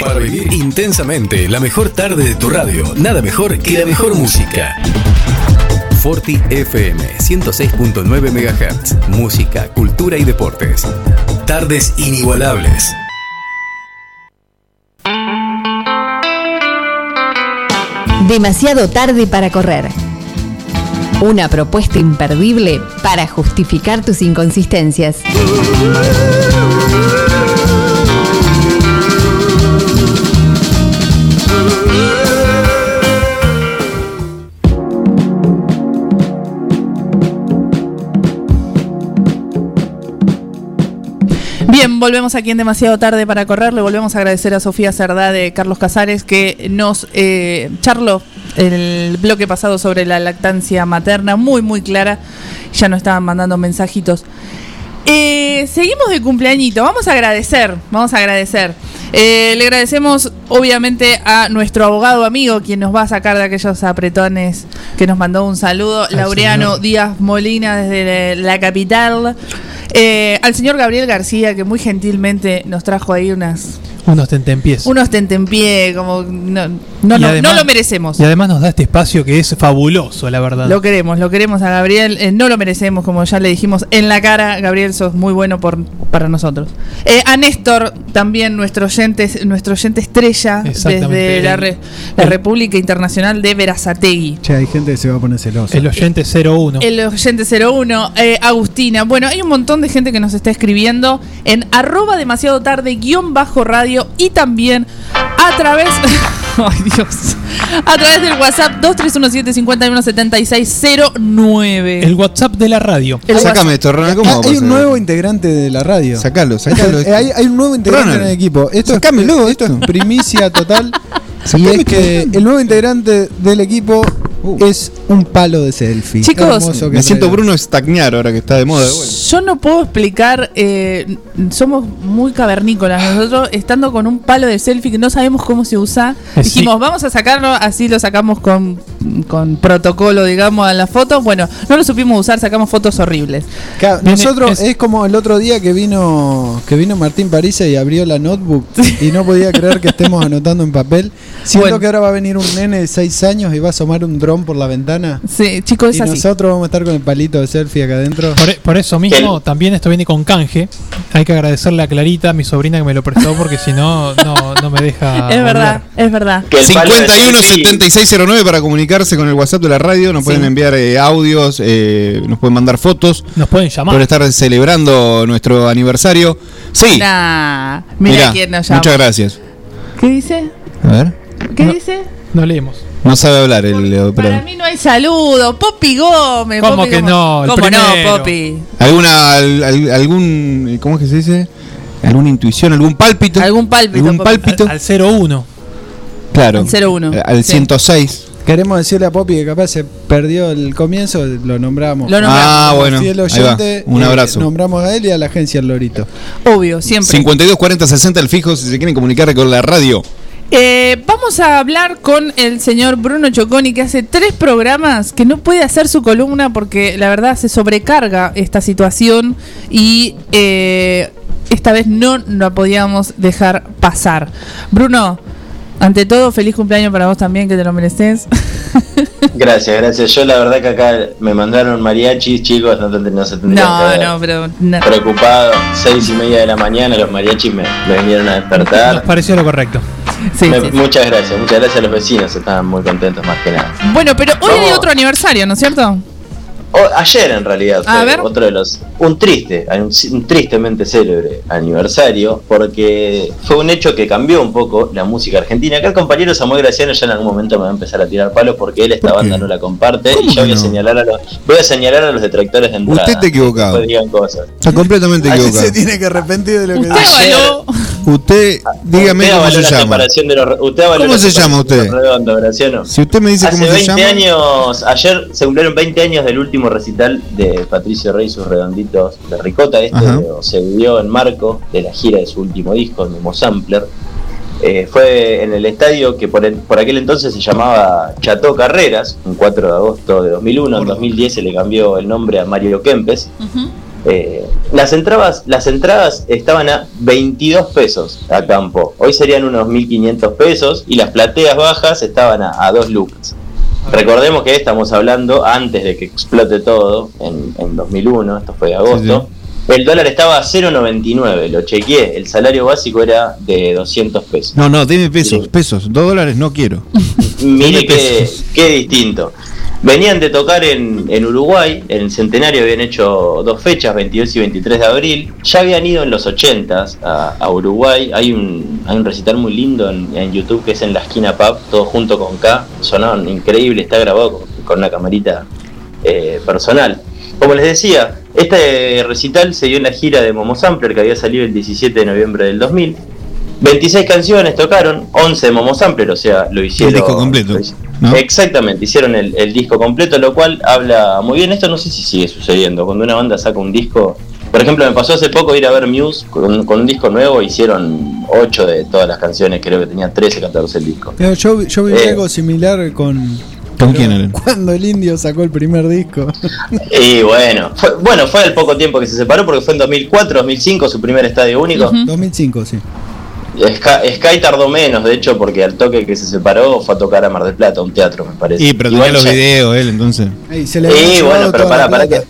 Para vivir intensamente la mejor tarde de tu radio, nada mejor que la mejor música. Forti FM 106.9 MHz. Música, cultura y deportes. Tardes inigualables. Demasiado tarde para correr. Una propuesta imperdible para justificar tus inconsistencias. Bien, volvemos aquí en demasiado tarde para correr. Le volvemos a agradecer a Sofía Cerdá de Carlos Casares que nos eh, charló el bloque pasado sobre la lactancia materna, muy, muy clara. Ya nos estaban mandando mensajitos. Eh, seguimos de cumpleañito. Vamos a agradecer, vamos a agradecer. Eh, le agradecemos obviamente a nuestro abogado amigo, quien nos va a sacar de aquellos apretones, que nos mandó un saludo, Laureano señor. Díaz Molina desde la, la capital. Eh, al señor Gabriel García, que muy gentilmente nos trajo ahí unas Unos tentempiés. unos tentempié, como no, no, no, además- no lo merecemos. Y además nos da este espacio que es fabuloso, la verdad. Lo queremos, lo queremos a Gabriel, eh, no lo merecemos, como ya le dijimos en la cara, Gabriel, sos muy bueno por, para nosotros. Eh, a Néstor, también nuestro oyente, nuestro oyente estrella desde la, re- la El- República Internacional de Verazategui. Che, hay gente que se va a poner celosa. El oyente 01. El oyente 01, eh, Agustina. Bueno, hay un montón de gente que nos está escribiendo en arroba demasiado tarde guion bajo radio y también a través. Ay, Dios. A través del WhatsApp 2317-517609. El WhatsApp de la radio. El Sácame esto, Ronald. ¿Cómo Ah, hay un nuevo integrante de la radio. Sacalo, sacalo. Hay, hay un nuevo integrante Ronald, en el equipo. Esto, sacámelo, es, esto es primicia total. y es que el nuevo integrante del equipo es un palo de selfie. Chicos, Me siento. Bruno Stagnar ahora que está de moda. Yo no puedo explicar, eh, somos muy cavernícolas. Nosotros, estando con un palo de selfie que no sabemos cómo se usa, Eh, dijimos, vamos a sacarlo, así lo sacamos con, con protocolo, digamos, a las fotos. Bueno, no lo supimos usar, sacamos fotos horribles. Claro, Viene- nosotros es- es... como el otro día que vino que vino Martín París y abrió la notebook y no podía creer que estemos anotando en papel. Siento Bueno. que ahora va a venir un nene de 6 años y va a asomar un dron por la ventana. Sí, chicos, es y así. nosotros vamos a estar con el palito de selfie acá adentro. Por, e- por eso mismo, también esto viene con canje. Hay que agradecerle a Clarita, mi sobrina, que me lo prestó, porque si no, no, no me deja. Es verdad, es verdad. Que el palo de 51 selfie- 7609 para comunicarse con el WhatsApp de la radio. Nos pueden enviar eh, audios, eh, nos pueden mandar fotos. Nos pueden llamar. Por estar celebrando nuestro aniversario. Sí, Nah, mira quién nos llama. muchas gracias. ¿Qué dice? A ver, ¿Qué No. dice? No leemos. No sabe hablar el eh, Para mí no hay saludo. Poppy Gómez. ¿Cómo Poppy que Gómez. no? El ¿Cómo primero. no, Poppy? ¿Alguna, al- al- algún, cómo es que se dice? ¿Alguna intuición, algún pálpito? Algún pálpito. ¿Algún Poppy. pálpito? Al 01. claro. Al 01, Eh, Al sí. 106. Queremos decirle a Poppy que capaz se perdió el comienzo, lo nombramos. Lo nombramos. Ah, bueno. fiel Ahí va. oyente, Un eh, abrazo. nombramos a él y a la agencia El Lorito. Obvio, siempre. 52 40 60 el fijo si se quieren comunicar con la radio. Eh, vamos a hablar con el señor Bruno Choconi, que hace tres programas que no puede hacer su columna porque la verdad se sobrecarga esta situación y eh, esta vez no la podíamos dejar pasar. Bruno, ante todo, feliz cumpleaños para vos también, que te lo mereces. Gracias, gracias. Yo la verdad que acá me mandaron mariachis, chicos, no, te- no se tendrían que No, haber no, pero... no. preocupado. Seis y media de la mañana los mariachis me, me vinieron a Nos despertar. pareció lo correcto. Sí, Me- sí, sí. Muchas gracias, muchas gracias a los vecinos, estaban muy contentos más que nada. Bueno, pero hoy hay otro aniversario, ¿no es cierto? O- ayer en realidad A fue ver. otro de los un triste un, un tristemente célebre aniversario porque fue un hecho que cambió un poco la música argentina acá el compañero Samuel Graciano ya en algún momento me va a empezar a tirar palos porque él esta banda no la comparte y ya voy a señalar a los voy a señalar a los detractores de entrada Usted está equivocado. Digan cosas Está completamente equivocado. se Tiene que arrepentir de lo que Usted, dígame usted cómo avaló se la llama. separación de los usted avaló ¿Cómo se llama usted? Si usted me dice Hace cómo se 20 llama. años, ayer se cumplieron 20 años del último recital de Patricio Rey y sus redonditos de Ricota. Este Ajá. se dio en marco de la gira de su último disco, el Memo Sampler. Eh, fue en el estadio que por, el- por aquel entonces se llamaba Chateau Carreras, un 4 de agosto de 2001. En 2010 se le cambió el nombre a Mario Kempes. Eh, las entradas las entradas estaban a 22 pesos a campo. Hoy serían unos 1500 pesos y las plateas bajas estaban a, a 2 lucas. Recordemos que estamos hablando antes de que explote todo en, en 2001, esto fue de agosto. El dólar estaba a 0.99, lo chequeé. El salario básico era de 200 pesos. No, no, deme pesos, pesos. Dos dólares no quiero. Mire qué, qué distinto. Venían de tocar en, en Uruguay, en el centenario habían hecho dos fechas, 22 y 23 de abril. Ya habían ido en los 80s a, a Uruguay. Hay un, hay un recital muy lindo en, en YouTube que es en la esquina Pub, todo junto con K. Sonaban increíble, está grabado con, con una camarita eh, personal. Como les decía, este recital se dio en la gira de Momo Sampler que había salido el 17 de noviembre del 2000. 26 canciones tocaron, 11 de Momo Sampler, o sea, lo hicieron. disco completo, lo hic- ¿no? Exactamente, hicieron el, el disco completo, lo cual habla muy bien. Esto no sé si sigue sucediendo. Cuando una banda saca un disco, por ejemplo, me pasó hace poco ir a ver Muse con, con un disco nuevo, hicieron 8 de todas las canciones, creo que tenía 13, 14 el disco. Pero yo, yo viví Eh. algo similar con. ¿Con quién? Cuando el indio sacó el primer disco. Y bueno, fue, bueno, fue al poco tiempo que se separó porque fue en 2004, 2005 su primer estadio único. 2005, sí. Sky, Sky tardó menos, de hecho, porque al toque que se separó fue a tocar a Mar del Plata, un teatro, me parece. Y pero tenía los ya- videos él, entonces. Ey, se le llevado bueno, pero pará, pará que,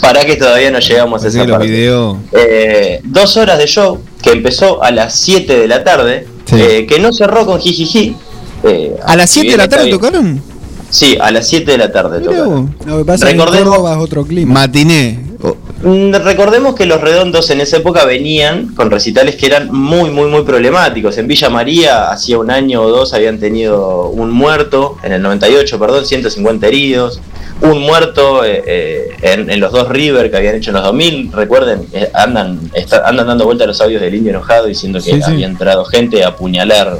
pará que todavía no llegamos a esa que parte. videos. Eh, dos horas de show que empezó a las 7 de la tarde, Sí. eh, que no cerró con jijiji. eh, ¿A las si 7 de la tarde tocaron? Sí, a las 7 de la tarde Mirá tocaron. vos. Lo que pasa que Recordemos- Córdoba es otro clima. Matiné. Oh, Recordemos que los redondos en esa época venían con recitales que eran muy, muy, muy problemáticos. En Villa María, hacía un año o dos, habían tenido un muerto, en el 98, perdón, 150 heridos. Un muerto eh, eh, en, en los dos River que habían hecho en los 2000. Recuerden, eh, andan, está- andan dando vuelta los audios del indio enojado diciendo que Sí, sí. había entrado gente a apuñalar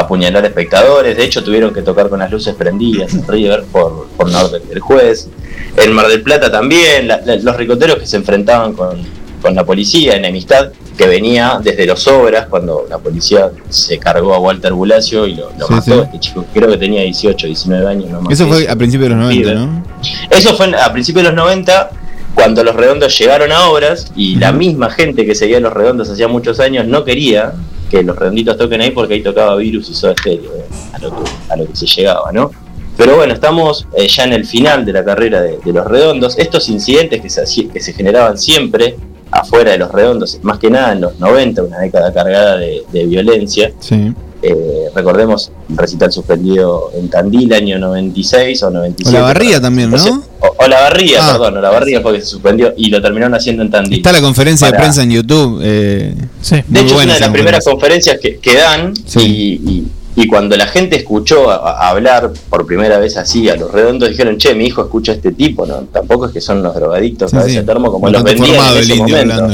apuñalar espectadores. De hecho, tuvieron que tocar con las luces prendidas en River por, por una orden del juez. En Mar del Plata también, la- la- los ricoteros que se enfrentaban con, con la policía, enemistad que venía desde los obras, cuando la policía se cargó a Walter Bulacio y lo, lo Sí, mató. sí. Este chico creo que tenía 18, 19 años. No más Eso fue a principios de los 90, Pibe. ¿no? eso fue a principios de los 90, cuando los redondos llegaron a obras y la misma gente que seguía los redondos hacía muchos años no quería que los redonditos toquen ahí porque ahí tocaba virus y soda estéreo, eh, a, lo que, a lo que se llegaba, ¿no? Pero bueno, estamos eh, ya en el final de la carrera de, los redondos. Estos incidentes que se, que se generaban siempre afuera de los redondos, más que nada en los 90, una década cargada de, de violencia, Sí. Eh, recordemos un recital suspendido en Tandil año 96 o 97. O la barría también, O sea, ¿no? O, o la barría, Ah. perdón, o la barría fue que se suspendió y lo terminaron haciendo en Tandil. Está la conferencia de Para- prensa en YouTube. Eh, Sí. De hecho, es una de las primeras conferencia. conferencias que, que dan Sí. y, y- y cuando la gente escuchó a, a hablar por primera vez así a los redondos, dijeron, che, mi hijo escucha a este tipo, ¿no? Tampoco es que son los drogadictos Sí, cabeza sí. termo como los vendían en formado ese el indio momento.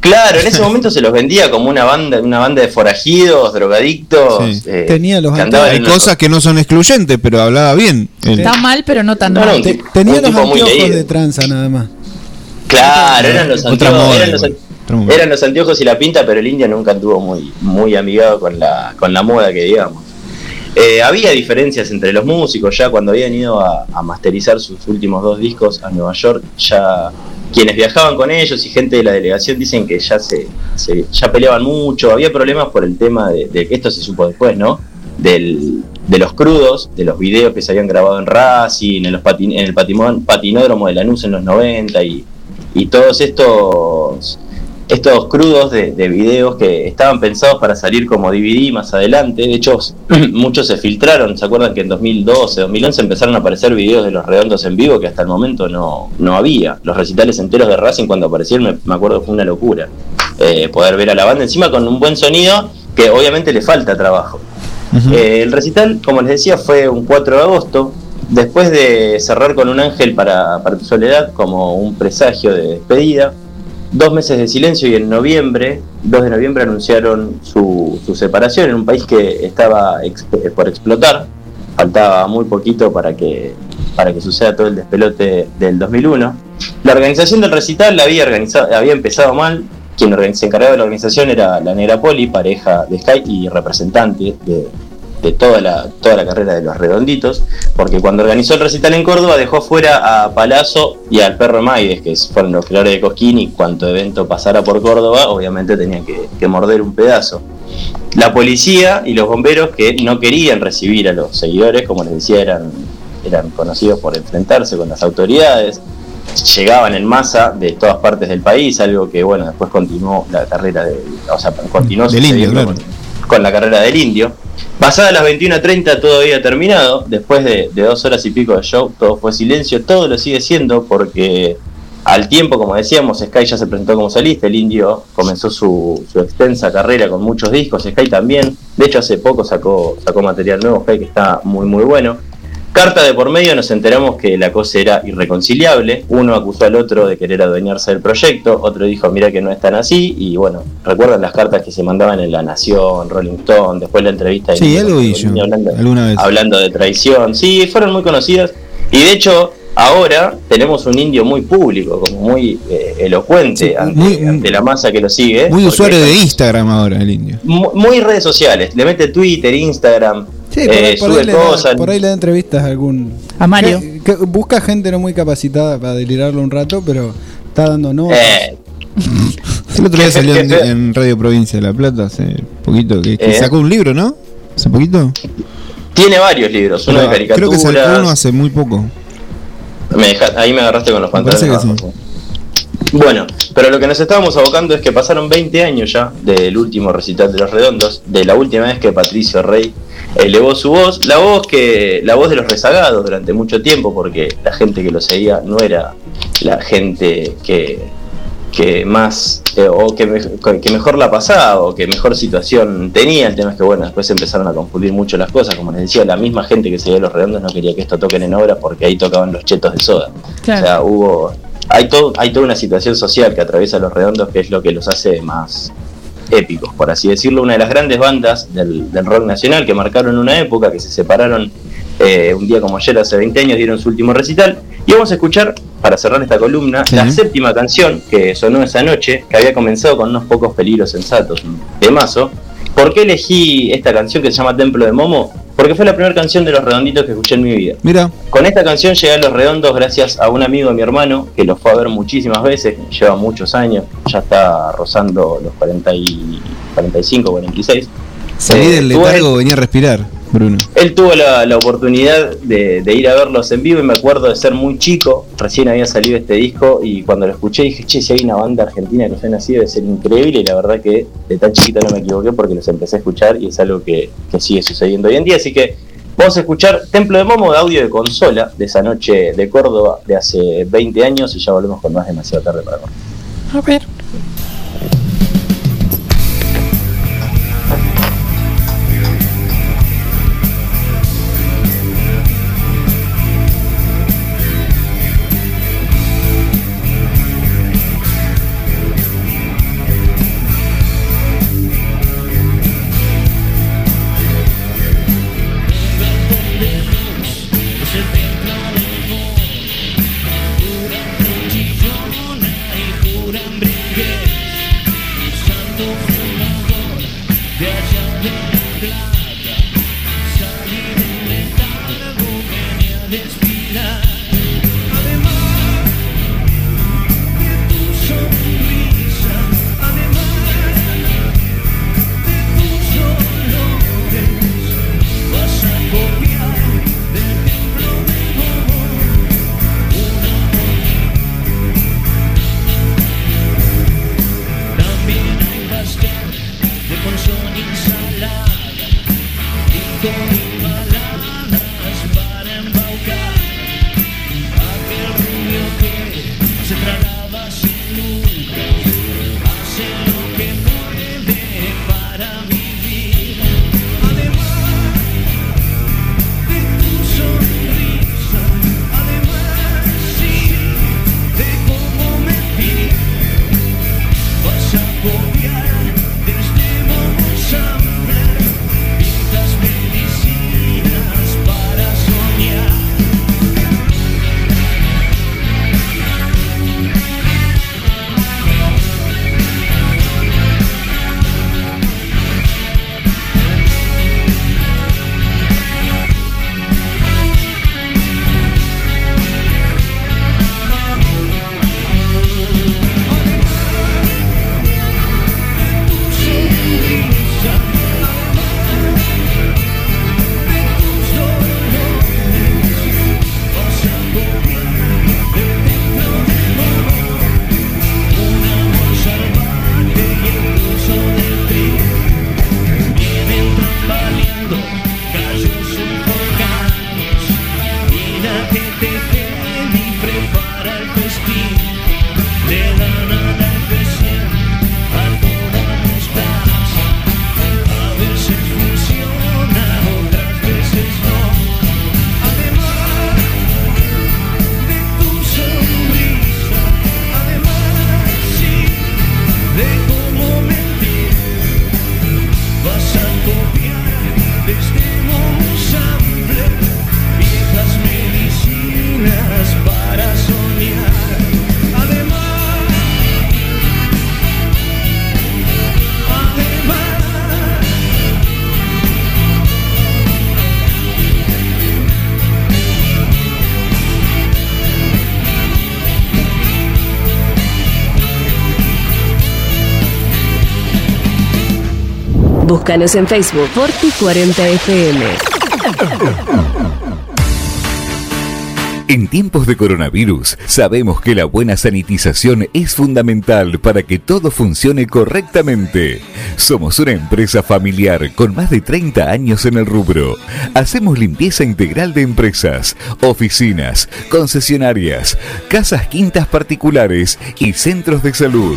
Claro, en ese momento se los vendía como una banda, una banda de forajidos, drogadictos. Sí. eh, Tenía los andaban Hay cosas que no son excluyentes, pero hablaba bien. él. Está mal, pero no tan No, mal. Te- tenía los anteojos de tranza nada más. Claro, eran los anteojos, eran los, eran los anteojos y la pinta, pero el indio nunca anduvo muy, muy amigado con la, con la moda que digamos. Eh, había diferencias entre los músicos, ya cuando habían ido a, masterizar sus últimos dos discos a Nueva York, ya quienes viajaban con ellos y gente de la delegación dicen que ya se, ya peleaban mucho, había problemas por el tema de, que esto se supo después, ¿no? Del, de los crudos, de los videos que se habían grabado en Racing, en, los patin- en el patinódromo de Lanús en los 90 y, y todos estos estos crudos de, de videos que estaban pensados para salir como DVD más adelante. De hecho, muchos se filtraron. ¿Se acuerdan que en 2012, 2011 empezaron a aparecer videos de los redondos en vivo que hasta el momento no, no había? Los recitales enteros de Racing cuando aparecieron, me, me acuerdo, fue una locura. Eh, poder ver a la banda encima con un buen sonido que obviamente le falta trabajo. Eh, el recital, como les decía, fue un 4 de agosto. Después de cerrar con un ángel para, para tu soledad como un presagio de despedida, dos meses de silencio y en noviembre, 2 de noviembre, anunciaron su, separación en un país que estaba eh, por explotar. Faltaba muy poquito para que, para que suceda todo el despelote del 2001. La organización del recital había, había empezado mal. Quien se encargaba de la organización era la Negra Poli, pareja de Sky y representante de, de toda la, toda la carrera de los redonditos, porque cuando organizó el recital en Córdoba dejó fuera a Palazzo y al perro Maides, que fueron los creadores de Cosquín, y cuanto evento pasara por Córdoba, obviamente tenían que, que morder un pedazo. La policía y los bomberos que no querían recibir a los seguidores, como les decía, eran, eran conocidos por enfrentarse con las autoridades, llegaban en masa de todas partes del país, algo que bueno, después continuó la carrera de, o sea, continuó Del indio, sucediendo claro. Con, la carrera del indio. Pasadas las 21.30 todo había terminado, después de, dos horas y pico de show, todo fue silencio, todo lo sigue siendo porque al tiempo, como decíamos, Sky ya se presentó como solista, el indio comenzó su, su extensa carrera con muchos discos, Sky también, de hecho hace poco sacó, sacó material nuevo, que está muy muy bueno. Carta de por medio nos enteramos que la cosa era irreconciliable, uno acusó al otro de querer adueñarse del proyecto, otro dijo mira que no es tan así y bueno, recuerdan las cartas que se mandaban en La Nación, Rolling Stone, después la entrevista de Sí, algo hablando, alguna vez. hablando de traición, sí, fueron muy conocidas y de hecho ahora tenemos un indio muy público, como muy eh, elocuente ante, ante la masa que lo sigue. Muy usuario de Instagram ahora, el indio. mu- muy redes sociales, le mete Twitter, Instagram, Sí, por, eh, ahí, por, ahí le da, por ahí le da entrevistas a algún. A Mario. Que- que busca gente no muy capacitada para delirarlo un rato, pero está dando no. Eh, El otro día salió en, en Radio Provincia de La Plata hace poquito, que, que Eh. sacó un libro, ¿no? Hace poquito. Tiene varios libros, uno de caricaturas. Creo que sacó uno hace muy poco. Me deja- ahí me agarraste con los pantalones. Bueno, pero lo que nos estábamos abocando es que pasaron 20 años ya del último recital de los redondos, de la última vez que Patricio Rey elevó su voz, la voz que la voz de los rezagados durante mucho tiempo, porque la gente que lo seguía no era la gente que, que más eh, o que, me- que mejor la pasaba o que mejor situación tenía. El tema es que bueno, después empezaron a confundir mucho las cosas, como les decía, la misma gente que seguía los redondos no quería que esto toquen en obra porque ahí tocaban los chetos de soda. Claro. O sea, hubo. Hay, todo, hay toda una situación social que atraviesa los redondos que es lo que los hace más épicos, por así decirlo. Una de las grandes bandas del, del rock nacional que marcaron una época, que se separaron eh, un día como ayer, hace 20 años, dieron su último recital. Y vamos a escuchar, para cerrar esta columna, Sí. la séptima canción que sonó esa noche, que había comenzado con unos pocos peligros sensatos, un temazo. ¿Por qué elegí esta canción que se llama Templo de Momo? Porque fue la primera canción de los redonditos que escuché en mi vida. Mira, Con esta canción llegué a Los Redondos gracias a un amigo de mi hermano que los fue a ver muchísimas veces, lleva muchos años, ya está rozando los 40 y 45, 46. salí Eh, del tuvo letargo, venía a respirar, Bruno. Él tuvo la, la oportunidad de, de ir a verlos en vivo y me acuerdo de ser muy chico, recién había salido este disco y cuando lo escuché dije, che, si hay una banda argentina que suena así debe ser increíble y la verdad que de tan chiquito no me equivoqué porque los empecé a escuchar y es algo que, que sigue sucediendo hoy en día, así que vamos a escuchar Templo de Momo de audio de consola de esa noche de Córdoba de hace 20 años y ya volvemos con más demasiado tarde para Córdoba. A ver. En Facebook Forti40FM. En tiempos de coronavirus, sabemos que la buena sanitización es fundamental para que todo funcione correctamente. Somos una empresa familiar con más de 30 años en el rubro. Hacemos limpieza integral de empresas, oficinas, concesionarias, casas quintas particulares y centros de salud.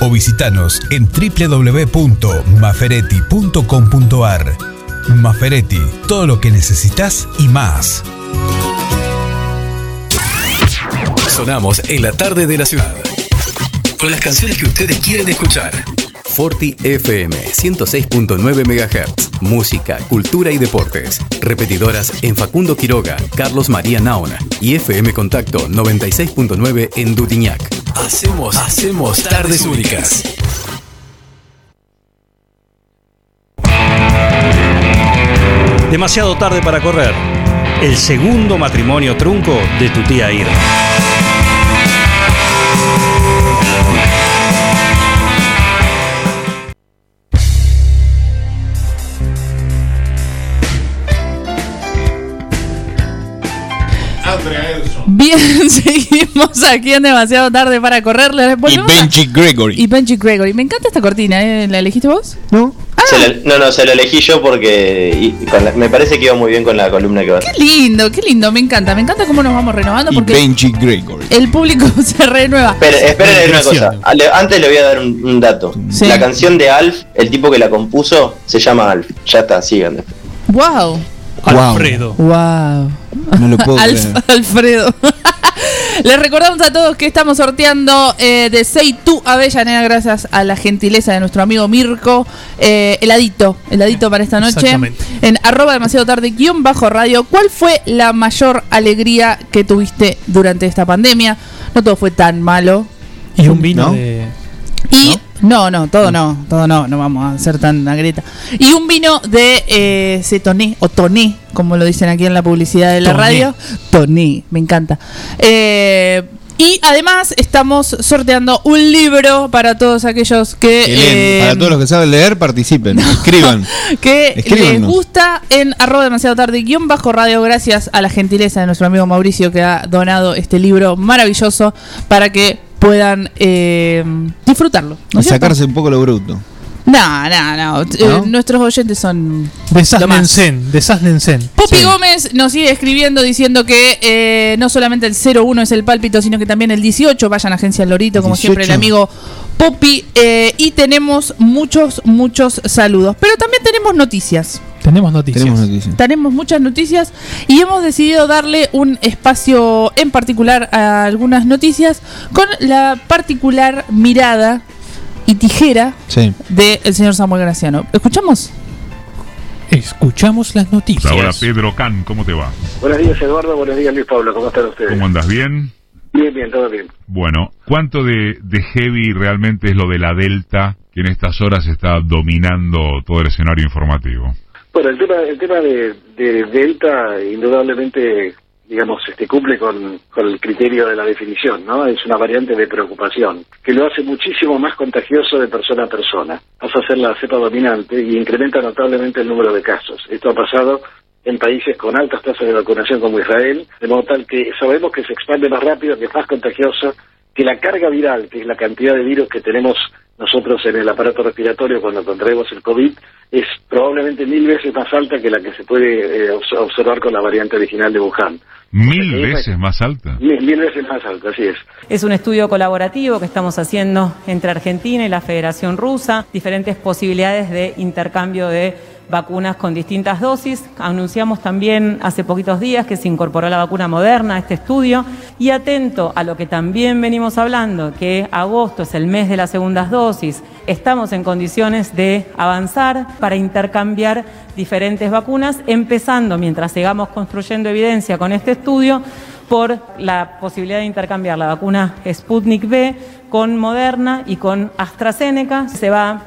o visitanos en www.maferetti.com.ar. Maferetti, todo lo que necesitas y más. Sonamos en la tarde de la ciudad. Con las canciones que ustedes quieren escuchar. Forti FM 106.9 MHz. Música, cultura y deportes. Repetidoras en Facundo Quiroga, Carlos María Naona y FM Contacto 96.9 en Dutiñac. Hacemos, hacemos tardes únicas. Demasiado tarde para correr. El segundo matrimonio trunco de tu tía Irma. Bien, seguimos aquí en demasiado tarde para correr. Le Y Benji Gregory. Y Benji Gregory. Me encanta esta cortina, ¿eh? ¿La elegiste vos? No. Se la- no, no, se lo elegí yo porque y- la- me parece que iba muy bien con la columna que va Qué lindo, qué lindo, me encanta. Me encanta cómo nos vamos renovando Y porque Benji Gregory. el público se renueva. Esperen, esperen una cosa. Ale- Antes le voy a dar un, un dato. Sí. La canción de Alf, el tipo que la compuso, se llama Alf. Ya está, sigan. Wow. Alfredo. Wow. No lo puedo Alf- creer. Alfredo. Les recordamos a todos que estamos sorteando eh, de Sei Tu Avellaneda gracias a la gentileza de nuestro amigo Mirko. Eh, heladito, heladito para esta noche. En arroba demasiado tarde guion bajo radio. ¿Cuál fue la mayor alegría que tuviste durante esta pandemia? No todo fue tan malo. Y un vino ¿No? de. Y no, no, todo no, todo no, no vamos a ser tan agreta. Y un vino de eh, Cetoné o Toné, como lo dicen aquí en la publicidad de la Toné. radio. Toné, me encanta. Eh, y además estamos sorteando un libro para todos aquellos que, eh, Para todos los que saben leer, participen. Escriban. que les gusta en arroba demasiado tarde guion bajo radio gracias a la gentileza de nuestro amigo Mauricio que ha donado este libro maravilloso para que puedan eh, disfrutarlo. ¿no Y sacarse un poco lo bruto. No, no, no. Eh, nuestros oyentes son. De lo más. Sasnensen. De. Poppy Gómez nos sigue escribiendo diciendo que eh, no solamente el 01 es el pálpito, sino que también el 18. Vayan a Agencia Lorito, como 18. siempre, el amigo Poppy. eh, y tenemos muchos, muchos saludos. Pero también tenemos noticias. Tenemos noticias. Tenemos noticias. Tenemos muchas noticias y hemos decidido darle un espacio en particular a algunas noticias con la particular mirada y tijera Sí. del señor Samuel Graciano. ¿Escuchamos? Escuchamos las noticias. Ahora Pedro Can, ¿cómo te va? Buenos días, Eduardo. Buenos días, Luis Pablo. ¿Cómo están ustedes? ¿Cómo andas bien? Bien, bien, todo bien. Bueno, ¿cuánto de, de heavy realmente es lo de la Delta que en estas horas está dominando todo el escenario informativo? Bueno, el tema, el tema de, de Delta indudablemente, digamos, este, cumple con, el criterio de la definición, ¿no? Es una variante de preocupación, que lo hace muchísimo más contagioso de persona a persona. Pasa a ser la cepa dominante y incrementa notablemente el número de casos. Esto ha pasado en países con altas tasas de vacunación como Israel, de modo tal que sabemos que se expande más rápido, que es más contagioso, que la carga viral, que es la cantidad de virus que tenemos nosotros en el aparato respiratorio cuando contraemos el COVID, es probablemente mil veces más alta que la que se puede eh, obs- observar con la variante original de Wuhan. ¿Mil veces más alta? Mil, mil veces más alta, así es. Es un estudio colaborativo que estamos haciendo entre Argentina y la Federación Rusa, diferentes posibilidades de intercambio de vacunas con distintas dosis. Anunciamos también hace poquitos días que se incorporó la vacuna moderna a este estudio y atento a lo que también venimos hablando, que agosto es el mes de las segundas dosis, estamos en condiciones de avanzar para intercambiar diferentes vacunas, empezando mientras sigamos construyendo evidencia con este estudio por la posibilidad de intercambiar la vacuna Sputnik V con Moderna y con AstraZeneca. Se va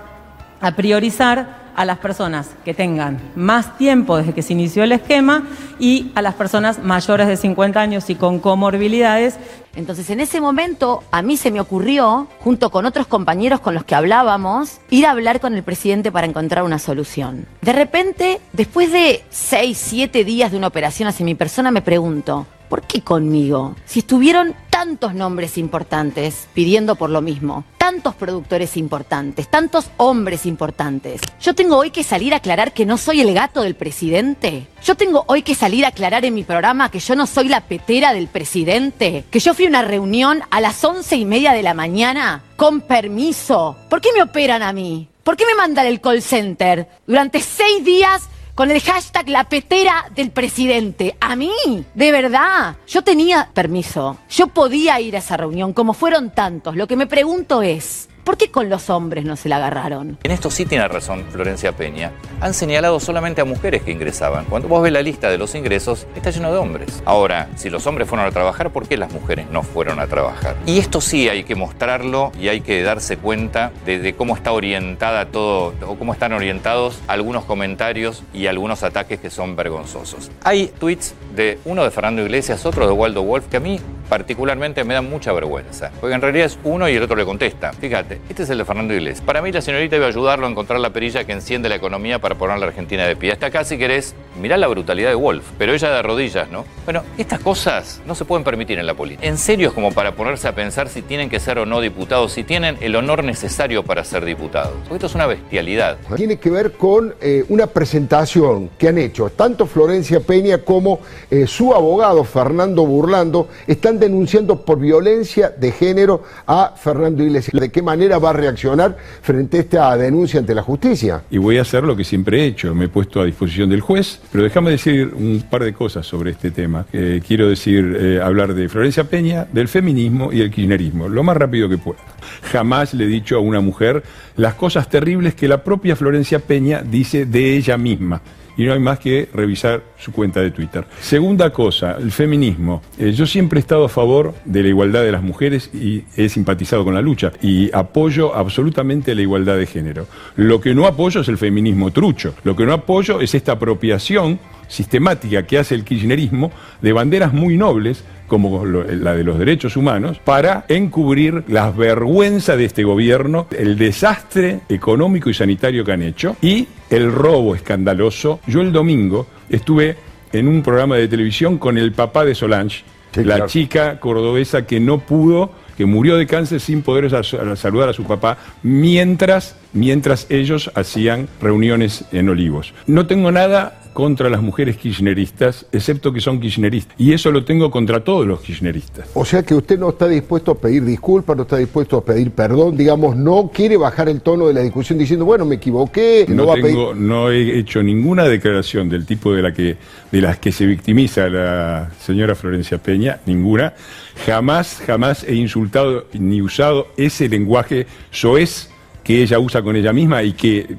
a priorizar a las personas que tengan más tiempo desde que se inició el esquema y a las personas mayores de 50 años y con comorbilidades. Entonces, en ese momento, a mí se me ocurrió, junto con otros compañeros con los que hablábamos, ir a hablar con el presidente para encontrar una solución. De repente, después de seis, siete días de una operación hacia mi persona, me pregunto, ¿por qué conmigo? Si estuvieron tantos nombres importantes pidiendo por lo mismo, tantos productores importantes, tantos hombres importantes. Yo tengo hoy que salir a aclarar que no soy el gato del presidente. Yo tengo hoy que salir a aclarar en mi programa que yo no soy la petera del presidente. Que yo fui a una reunión a las once y media de la mañana con permiso. ¿Por qué me operan a mí? ¿Por qué me mandan el call center? Durante seis días con el hashtag la petera del presidente. A mí, de verdad, yo tenía permiso. Yo podía ir a esa reunión, como fueron tantos. Lo que me pregunto es, ¿por qué con los hombres no se la agarraron? En esto sí tiene razón Florencia Peña. Han señalado solamente a mujeres que ingresaban. Cuando vos ves la lista de los ingresos, está lleno de hombres. Ahora, si los hombres fueron a trabajar, ¿por qué las mujeres no fueron a trabajar? Y esto sí hay que mostrarlo y hay que darse cuenta de, de cómo está orientada todo, o cómo están orientados algunos comentarios y algunos ataques que son vergonzosos. Hay tweets de uno de Fernando Iglesias, otro de Waldo Wolf, que a mí particularmente me dan mucha vergüenza. Porque en realidad es uno y el otro le contesta. Fíjate, este es el de Fernando Iglesias. Para mí la señorita iba ayudarlo a encontrar la perilla que enciende la economía para poner a la Argentina de pie. Hasta acá, si querés, mirá la brutalidad de Wolf, pero ella de rodillas, ¿no? Bueno, estas cosas no se pueden permitir en la política. En serio es como para ponerse a pensar si tienen que ser o no diputados, si tienen el honor necesario para ser diputados. Porque esto es una bestialidad. Tiene que ver con eh, una presentación que han hecho tanto Florencia Peña como eh, su abogado Fernando Burlando están denunciando por violencia de género a Fernando Iglesias. ¿De qué manera va a reaccionar frente a esta denuncia ante la justicia? Y voy a hacer lo que siempre he hecho, me he puesto a disposición del juez, pero déjame decir un par de cosas sobre este tema. Eh, quiero decir, eh, hablar de Florencia Peña, del feminismo y el kirchnerismo, lo más rápido que pueda. Jamás le he dicho a una mujer las cosas terribles que la propia Florencia Peña dice de ella misma. Y no hay más que revisar su cuenta de Twitter. Segunda cosa, el feminismo. Eh, yo siempre he estado a favor de la igualdad de las mujeres y he simpatizado con la lucha. Y apoyo absolutamente la igualdad de género. Lo que no apoyo es el feminismo trucho. Lo que no apoyo es esta apropiación sistemática que hace el kirchnerismo de banderas muy nobles como lo- la de los derechos humanos, para encubrir las vergüenzas de este gobierno, el desastre económico y sanitario que han hecho y el robo escandaloso. Yo el domingo estuve en un programa de televisión con el papá de Solange, la chica cordobesa que no pudo que murió de cáncer sin poder sal- sal- saludar a su papá mientras, mientras ellos hacían reuniones en Olivos. No tengo nada contra las mujeres kirchneristas, excepto que son kirchneristas. Y eso lo tengo contra todos los kirchneristas. O sea que usted no está dispuesto a pedir disculpas, no está dispuesto a pedir perdón, digamos, no quiere bajar el tono de la discusión diciendo, bueno, me equivoqué, no, No, va a pedir... tengo, no he hecho ninguna declaración del tipo de la que de las que se victimiza la señora Florencia Peña, ninguna. Jamás, jamás he insultado ni usado ese lenguaje soez que ella usa con ella misma y que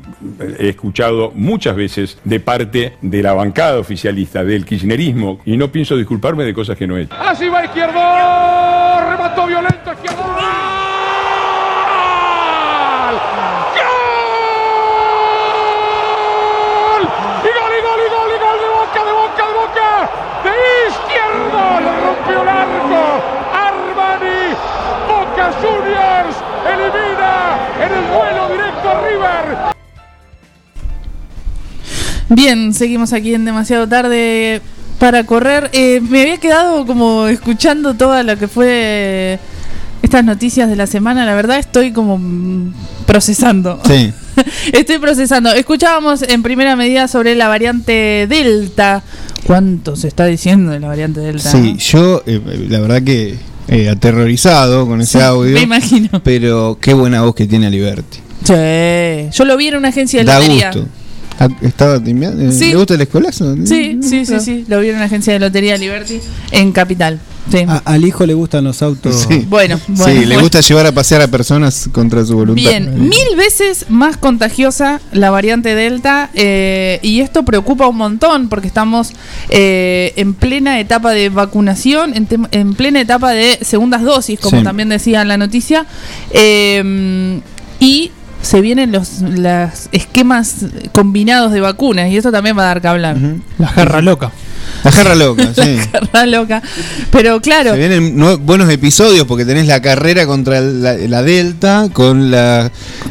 he escuchado muchas veces de parte de la bancada oficialista del kirchnerismo y no pienso disculparme de cosas que no he hecho. Así va izquierdo. Remató violento izquierdo. ¡Gol! Y gol, y gol, y gol, y gol de boca, de boca, de boca. De izquierdo. Le rompió el arco. Armani. Boca Juniors. Elimina en el duelo directo a River. Bien, seguimos aquí en demasiado tarde para correr. Eh, me había quedado como escuchando toda lo que fue estas noticias de la semana. La verdad estoy como procesando. Sí. Estoy procesando. Escuchábamos en primera medida sobre la variante Delta. ¿Cuánto se está diciendo de la variante Delta? Sí, no? yo eh, la verdad que eh, aterrorizado con ese Sí, audio. me imagino. Pero qué buena voz que tiene Liberty. Sí. Yo lo vi en una agencia de Da lotería. gusto. Ah, ¿Estaba timbiando? Eh, Sí. ¿Le gusta el escolazo? Sí, sí, sí, sí. Lo vi en una agencia de lotería Liberty en Capital. Sí. A- al hijo le gustan los autos. Sí. Bueno, bueno. sí, le bueno. gusta llevar a pasear a personas contra su voluntad. Bien, mil veces más contagiosa la variante Delta eh, y esto preocupa un montón porque estamos eh, en plena etapa de vacunación, en, plena etapa de segundas dosis, como Sí. también decía en la noticia, eh, y se vienen los, los esquemas combinados de vacunas y esto también va a dar que hablar. La jarra loca. La jarra loca, sí. Jarra loca. Pero claro, Se vienen buenos episodios porque tenés la carrera contra la, la Delta con la,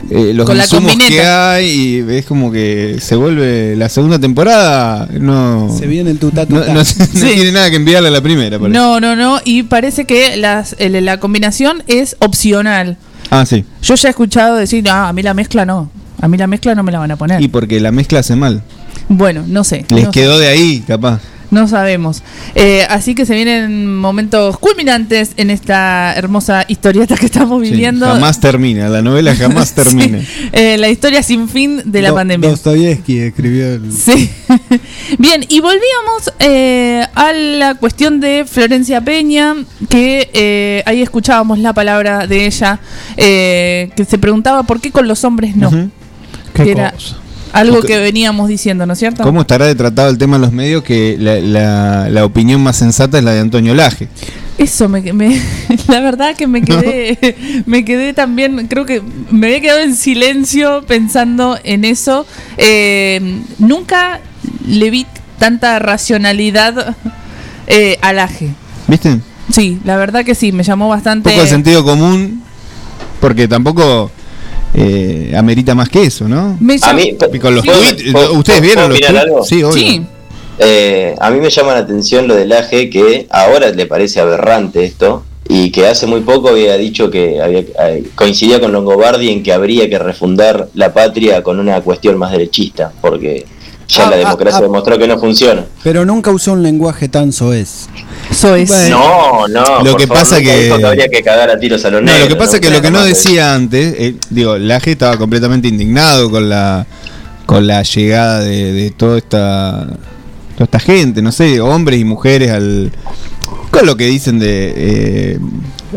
eh, los Con la que combineta. hay y es como que se vuelve la segunda temporada. No, Se viene el tutá no, no- no tiene nada que enviarle a la primera. parece. no, no, no, y parece que las, el- la combinación es opcional. Ah, sí. Yo ya he escuchado decir, ah, a mí la mezcla no. A mí la mezcla no me la van a poner. Y porque la mezcla hace mal. Bueno, no sé. Les no, quedó de ahí, capaz. No sabemos. Eh, así que se vienen momentos culminantes en esta hermosa historieta que estamos Sí, viviendo. jamás termina, la novela jamás termina. Eh, la historia sin fin de la Do- pandemia. Dostoyevsky escribió el. Sí. Bien, y volvíamos eh, a la cuestión de Florencia Peña, que eh, ahí escuchábamos la palabra de ella, eh, que se preguntaba por qué con los hombres no. Qué Que era cosa. Algo ¿Qué- que veníamos diciendo, ¿no es cierto? ¿Cómo estará de tratado el tema en los medios que la, la- la opinión más sensata es la de Antonio Laje? Eso me, me- la verdad que me quedé me quedé también creo que me había quedado en silencio pensando en eso Eh, nunca le vi tanta racionalidad eh, al aje ¿Viste? sí la verdad que sí me llamó Un bastante poco de sentido común, porque tampoco eh, amerita más que eso, ¿no? Me A mí, con los ¿puedo- tweets, puedo- ¿ustedes vieron los opinar tweets? algo? Sí, obvio. sí Eh, a mí me llama la atención lo del AGE, que ahora le parece aberrante esto, y que hace muy poco había dicho que había, eh, coincidía con Longobardi en que habría que refundar la patria con una cuestión más derechista, porque ya Ah, la ah, democracia ah. demostró que no funciona. Pero nunca usó un lenguaje tan soez. Soez No, no, Lo que favor, pasa que- habría que cagar a tiros a los No, negros. lo que pasa es que lo que no decía antes, eh, digo, Laje estaba completamente indignado con la con la llegada de, de toda esta toda esta gente, no sé, hombres y mujeres al con lo que dicen de eh,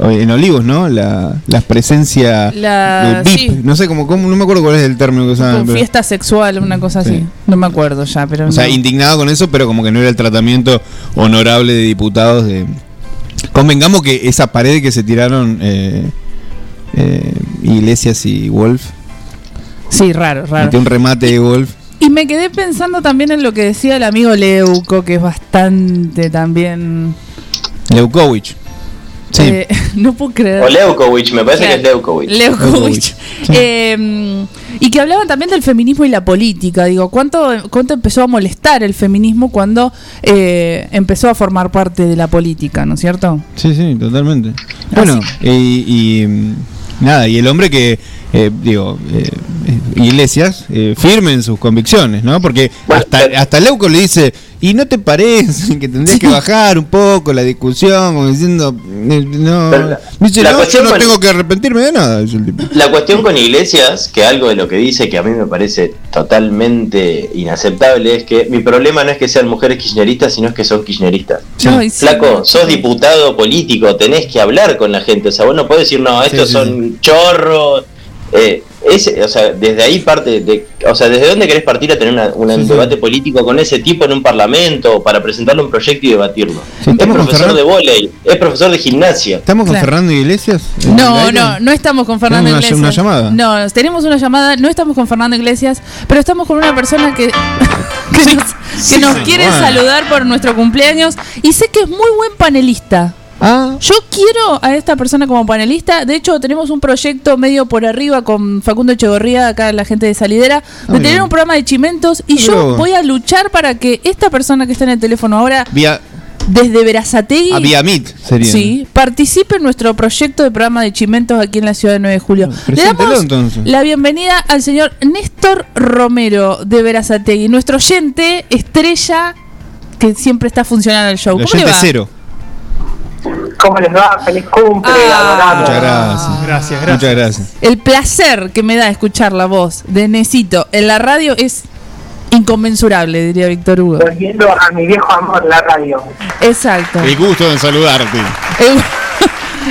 en Olivos, ¿no? La, la presencia La- de VIP, sí. no sé cómo- no me acuerdo cuál es el término que usaban. Pero- fiesta sexual una cosa así Sí. no me acuerdo ya pero O sea, no. indignado con eso, pero como que no era el tratamiento honorable de diputados de... Convengamos que esa pared que se tiraron eh, eh, Iglesias y Wolf, sí raro raro metió un remate de Wolf. Y me quedé pensando también en lo que decía el amigo Leuco, que es bastante también. Leukowicz. Sí. eh, no puedo creer. O Leukowicz, me parece Claro. que es Leukowicz. Leukovich. Eh, y que hablaban también del feminismo y la política. Digo, ¿cuánto, cuánto empezó a molestar el feminismo cuando eh, empezó a formar parte de la política, ¿no es cierto? Sí, sí, totalmente. Bueno, y, y, mm, nada, y el hombre que, eh, digo, eh, Iglesias, eh, firme en sus convicciones, ¿no? Porque hasta, hasta Leuco le dice, ¿y no te parece que tendrías que bajar un poco la discusión? Como diciendo, no. La- Dice, la no, yo cuestión no con- tengo que arrepentirme de nada, dice el tipo. La cuestión con Iglesias, que algo de lo que dice que a mí me parece totalmente inaceptable, es que mi problema no es que sean mujeres kirchneristas, sino es que son kirchneristas. Flaco, sos diputado político, tenés que hablar con la gente. O sea, vos no podés decir, no, estos sí, son chorros. Eh, ese, o sea, desde ahí parte de, o sea, ¿desde dónde querés partir a tener una- una- un debate político con ese tipo en un parlamento para presentarle un proyecto y debatirlo? es estamos con profesor de volei, es profesor de gimnasia. ¿Estamos con Claro. Fernando Iglesias? No, no, no estamos con Fernando una- Iglesias. una llamada. No, tenemos una llamada, no estamos con Fernando Iglesias, pero estamos con una persona que, que nos, que sí, nos sí, quiere bueno. saludar por nuestro cumpleaños y sé que es muy buen panelista. Ah. Yo quiero a esta persona como panelista. De hecho, tenemos un proyecto medio por arriba con Facundo Echegorría, acá la gente de Salidera, de Ah, tener un programa de chimentos. Y yo voy a luchar para que esta persona que está en el teléfono ahora, Vía, desde Verazategui, sería. Sí, participe en nuestro proyecto de programa de chimentos aquí en la ciudad de 9 de julio. Le damos entonces. la bienvenida al señor Néstor Romero de Verazategui, nuestro oyente estrella que siempre está funcionando el show. El ¿Cómo le va? cero. ¿Cómo les va? Feliz cumple, Ah. Muchas gracias. Gracias, Muchas gracias. El placer que me da escuchar la voz de Nesito en la radio es inconmensurable, diría Víctor Hugo. Volviendo a mi viejo amor, la radio. Exacto. El gusto de saludarte. El,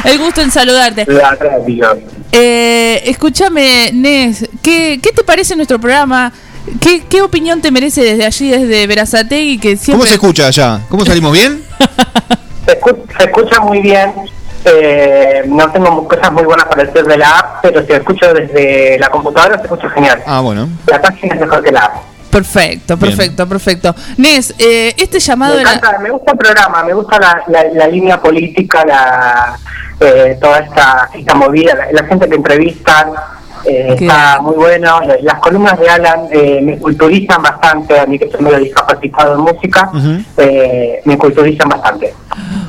el gusto en saludarte. La radio. Eh, escúchame, Nes, ¿qué, ¿qué te parece nuestro programa? ¿Qué, ¿Qué opinión te merece desde allí, desde Verazategui? Que siempre... ¿Cómo se escucha allá? ¿Cómo salimos bien? Se, escu- se escucha muy bien. Eh, no tengo cosas muy buenas para decir de la app, pero si escucho desde la computadora se escucha genial. Ah, bueno. La página es mejor que la app. Perfecto, Bien. perfecto, perfecto. Nes, eh, este llamado Me, era... encanta, me gusta el programa, me gusta la, la, la línea política, la, eh, toda esta, esta movida, la, la gente que entrevistan, eh, está muy bueno. Las columnas de Alan eh, me culturizan bastante, a mí que soy medio discapacitado en música, eh, me culturizan bastante.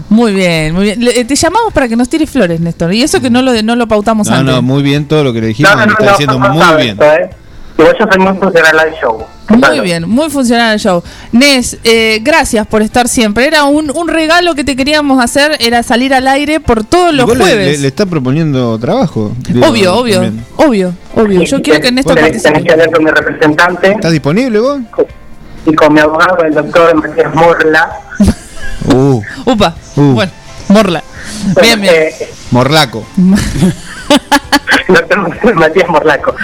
Muy bien, muy bien. Le- eh, te llamamos para que nos tires flores, Néstor. Y eso que no lo, no lo pautamos No, antes. no, muy bien todo lo que le dijimos. No, no, me está no, diciendo no, no muy bien. esto, ¿eh? Igual yo soy muy funcional al show. Muy bien, muy funcional el show. Nes, eh, gracias por estar siempre. Era un, un regalo que te queríamos hacer, era salir al aire por todos los jueves. le- le está proponiendo trabajo. digo, obvio, obvio, también. obvio, obvio. Yo quiero que Néstor Tenés, tenés que hablar con mi representante ¿Estás disponible vos? y con mi abogado, el doctor Matías Morla. Uh, Upa, Uh. bueno, morla. Bien, bien. Morlaco. doctor Matías Morlaco.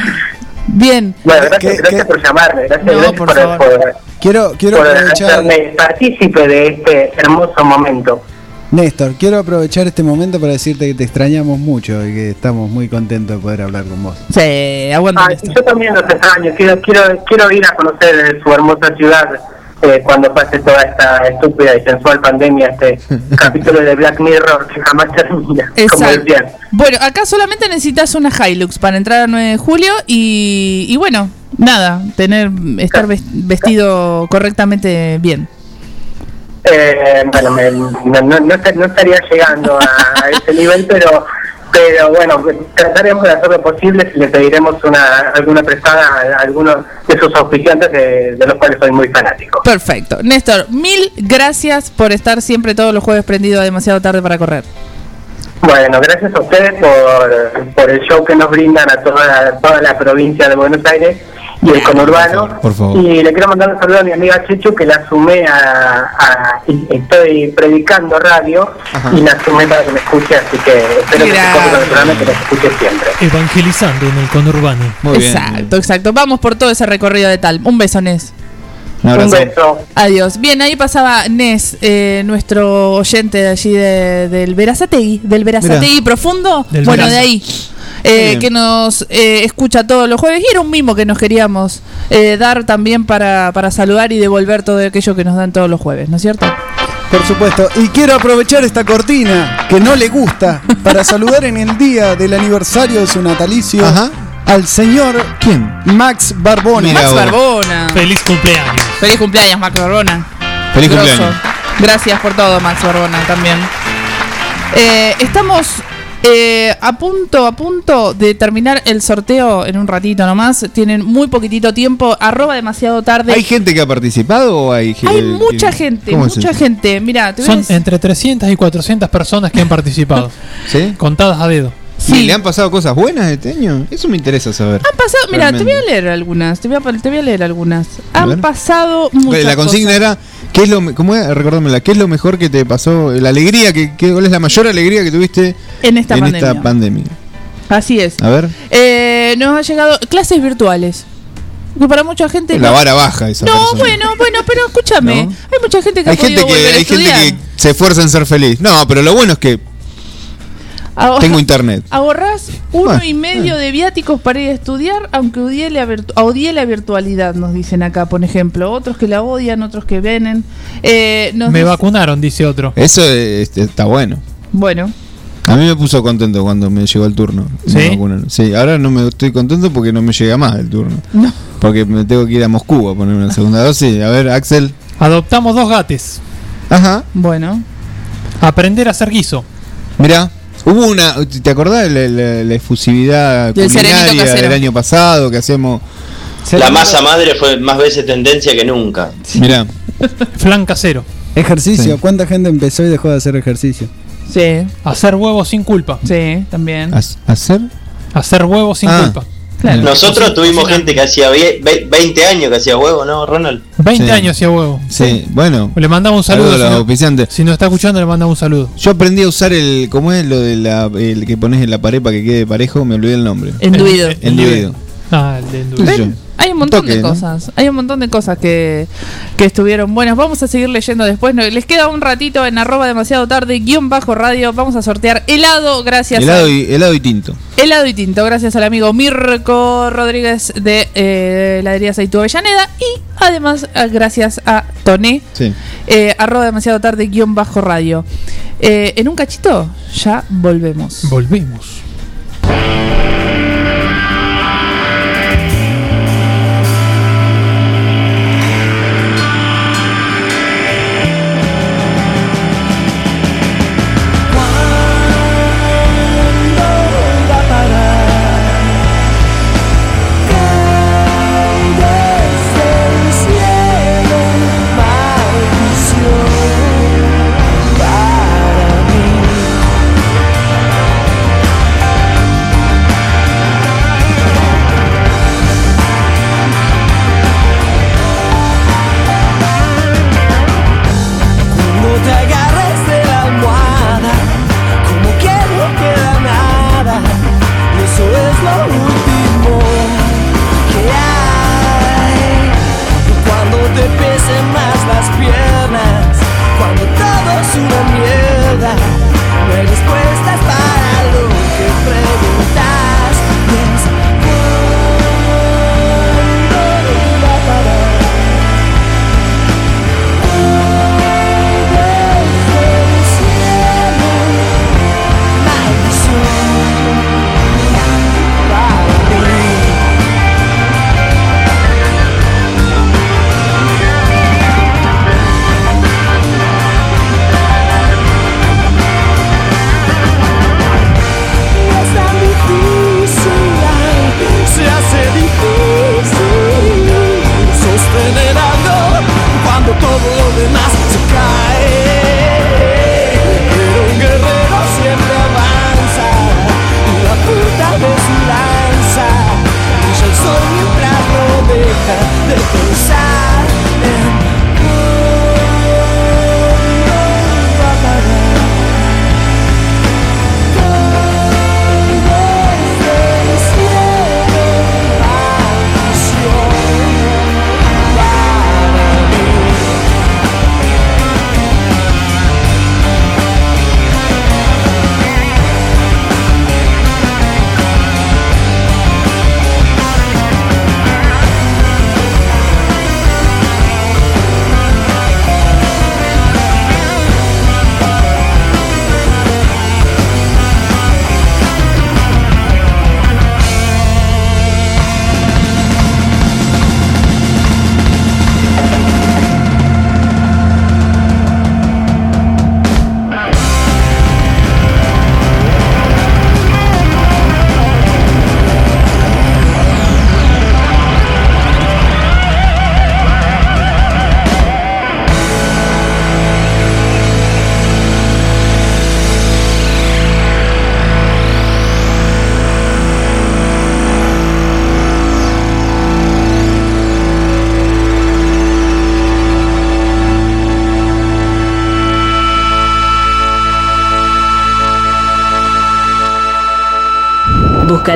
Bien. Bueno, gracias, gracias por llamarme, gracias, gracias por, por- Quiero, quiero por aprovechar, hacerme partícipe de este hermoso momento. Néstor, quiero aprovechar este momento para decirte que te extrañamos mucho y que estamos muy contentos de poder hablar con vos. Sí, aguanta. Ah, yo también los extraño, quiero, quiero, quiero ir a conocer su hermosa ciudad eh, cuando pase toda esta estúpida y sensual pandemia, este capítulo de Black Mirror que jamás termina, como Exacto. decían. Bueno, acá solamente necesitas una Hilux para entrar a 9 de julio y, y bueno, nada, tener estar ves- vestido correctamente bien. Eh, bueno, me- no, no, no est- no estaría llegando a ese nivel, pero pero bueno, trataremos de hacer lo posible si le pediremos una alguna prestada a algunos de sus auspiciantes de, de los cuales soy muy fanático. Perfecto. Néstor, mil gracias por estar siempre todos los jueves prendido a demasiado tarde para correr. Bueno, gracias a ustedes por, por el show que nos brindan a toda, toda la provincia de Buenos Aires y el conurbano. Por favor. Y le quiero mandar un saludo a mi amiga Chechu que la sumé a, estoy predicando radio y la sumé para que me escuche, así que espero que se con el programa y que la escuche siempre. Evangelizando en el conurbano. exacto, exacto. Vamos por todo ese recorrido de tal. Un beso, Nes. Un abrazo. Un beso. Adiós. Bien, ahí pasaba Nes, eh, nuestro oyente de allí de- del Verazategui, del Verazategui profundo. Del bueno, Veraza. de ahí. Eh, que nos eh, escucha todos los jueves y era un mimo que nos queríamos eh, dar también para, para saludar y devolver todo aquello que nos dan todos los jueves, ¿no es cierto? Por supuesto. Y quiero aprovechar esta cortina que no le gusta para saludar en el día del aniversario de su natalicio al señor ¿Quién? Max Barbona. Max Barbona. Feliz cumpleaños. Feliz cumpleaños, Max Barbona. Feliz Grosso. cumpleaños. Gracias por todo, Max Barbona, también. Eh, estamos eh, a punto, a punto de terminar el sorteo en un ratito nomás. Tienen muy poquitito tiempo. Arroba demasiado tarde. ¿Hay gente que ha participado o hay Hay que- mucha que- gente, ¿Cómo es mucha gente. Mira, te voy a Son entre 300 y 400 personas que han participado. ¿Sí? Contadas a dedo. ¿Y ¿Le han pasado cosas buenas este año? Eso me interesa saber. Han pasado, mira, te voy a leer algunas, te voy a, te voy a leer algunas. Han ver. pasado muchas la consigna cosas. era, ¿qué es lo, cómo? Recordármela, ¿qué es lo mejor que te pasó? La alegría, que, que- ¿cuál es la mayor alegría que tuviste En esta en pandemia. esta pandemia? Así es. A ver. Eh, nos ha llegado clases virtuales. Que para mucha gente. La vara baja esa No, persona. bueno, bueno, pero escúchame. ¿No? Hay mucha gente que Hay ha gente que, volver a hay gente que se esfuerza en ser feliz. No, pero lo bueno es que Ahora- tengo internet. Ahorrás uno Bueno, y medio de viáticos para ir a estudiar, aunque odie la, odie la virtualidad, nos dicen acá, por ejemplo. Otros que la odian, otros que vienen. Eh, nos Me dice- vacunaron, dice otro. Eso este, está bueno. Bueno, A mí me puso contento cuando me llegó el turno. ¿Sí? Me vacunaron. Sí, ahora no me estoy contento porque no me llega más el turno. No. Porque me tengo que ir a Moscú a poner una segunda dosis. A ver, Axel. Adoptamos dos gates. Ajá. Bueno. Aprender a hacer guiso. Mirá, hubo una. ¿Te acordás de la, la- la efusividad culinaria del año pasado que hacemos? La masa madre fue más veces tendencia que nunca. Mirá. Flan casero. Ejercicio. Sí. ¿Cuánta gente empezó y dejó de hacer ejercicio? sí, Hacer huevos sin culpa. sí, también. ¿Hac- ¿Hacer? Hacer huevos sin Ah. culpa. Claro. Nosotros tuvimos gente que hacía vie- ve- 20 años que hacía huevo, ¿no, Ronald? 20 Sí. años hacía huevo. Sí, bueno. Le mandamos un saludo. Saludos a si, no, si nos está escuchando, le mandamos un saludo. Yo aprendí a usar el. ¿Cómo es lo de la, el que pones en la pared para que quede parejo? Me olvidé el nombre. Enduido. Enduido. Ah, el de Enduido. Hay un montón Toque, de ¿no? cosas. Hay un montón de cosas que, que estuvieron buenas. Vamos a seguir leyendo después. No, les queda un ratito en arroba demasiado tarde, guion bajo radio. Vamos a sortear helado, gracias Helado a- y, helado y tinto. helado y tinto, gracias al amigo Mirko Rodríguez de eh, Heladería Saitu Avellaneda. Y además, eh, gracias a Toné, Sí. eh, arroba demasiado tarde, guion bajo radio. Eh, en un cachito, ya volvemos. Volvemos.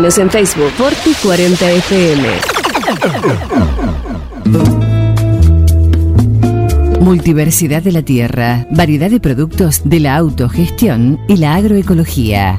Búscanos en Facebook Forti40FM. Multiversidad de la tierra, variedad de productos de la autogestión y la agroecología.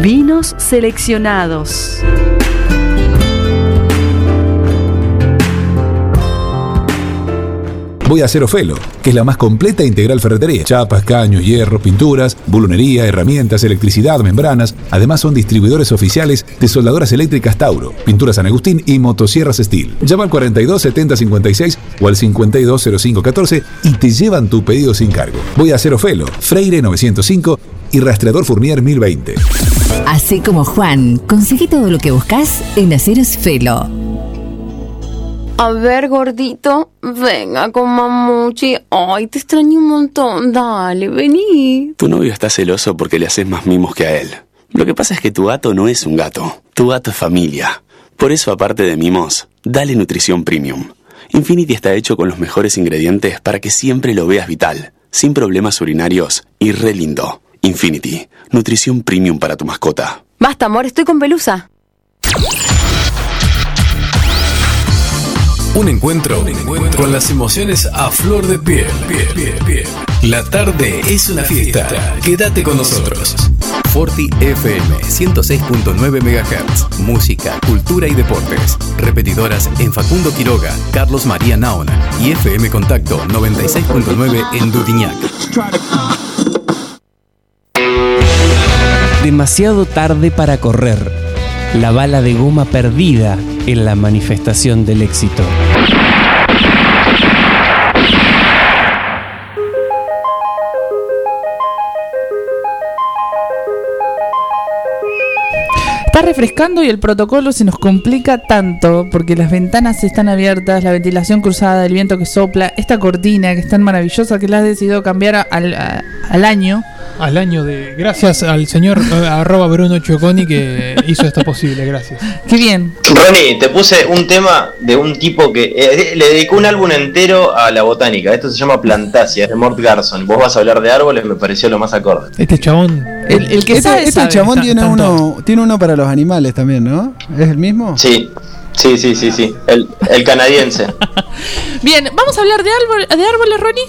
vinos seleccionados. Voy a hacer Ofelo, que es la más completa e integral ferretería. Chapas, caños, hierro, pinturas, bulunería, herramientas, electricidad, membranas. Además son distribuidores oficiales de soldadoras eléctricas Tauro, pinturas San Agustín y motosierras Steel. Llama al 42 70 56 o al 52 05 14 y te llevan tu pedido sin cargo. Voy a hacer Ofelo, Freire 905 y Rastreador Fournier 1020. Así como Juan, conseguí todo lo que buscas en Aceros Felo. A ver, gordito, venga con mamuchi. Ay, te extraño un montón. Dale, vení. Tu novio está celoso porque le haces más mimos que a él. Lo que pasa es que tu gato no es un gato. Tu gato es familia. Por eso, aparte de mimos, dale nutrición premium. Infinity está hecho con los mejores ingredientes para que siempre lo veas vital, sin problemas urinarios y re lindo. Infinity, nutrición premium para tu mascota. Basta, amor, estoy con pelusa. Un encuentro, con las emociones a flor de piel. La tarde es una fiesta. Quédate con nosotros. Forti FM 106.9 MHz. Música, cultura y deportes. Repetidoras en Facundo Quiroga, Carlos María Naona y FM Contacto 96.9 en Dudiñac. Demasiado tarde para correr. La bala de goma perdida en la manifestación del éxito. Está refrescando y el protocolo se nos complica tanto porque las ventanas están abiertas, la ventilación cruzada, el viento que sopla, esta cortina que es tan maravillosa que la has decidido cambiar al, a- al año. Al año de. Gracias al señor eh, arroba Bruno Choconi que hizo esto posible, gracias. Qué bien. Ronnie, te puse un tema de un tipo que eh, le dedicó un álbum entero a la botánica. Esto se llama Plantasia, de Mort Garson. Vos vas a hablar de árboles, me pareció lo más acorde. Este chabón. El, el que este, sabe, este sabe. chabón Está- tiene está uno, tiene uno para los animales también, ¿no? ¿Es el mismo? Sí, sí, sí, sí, sí. El, el canadiense. Bien, vamos a hablar de, árbol, de árboles, Ronnie.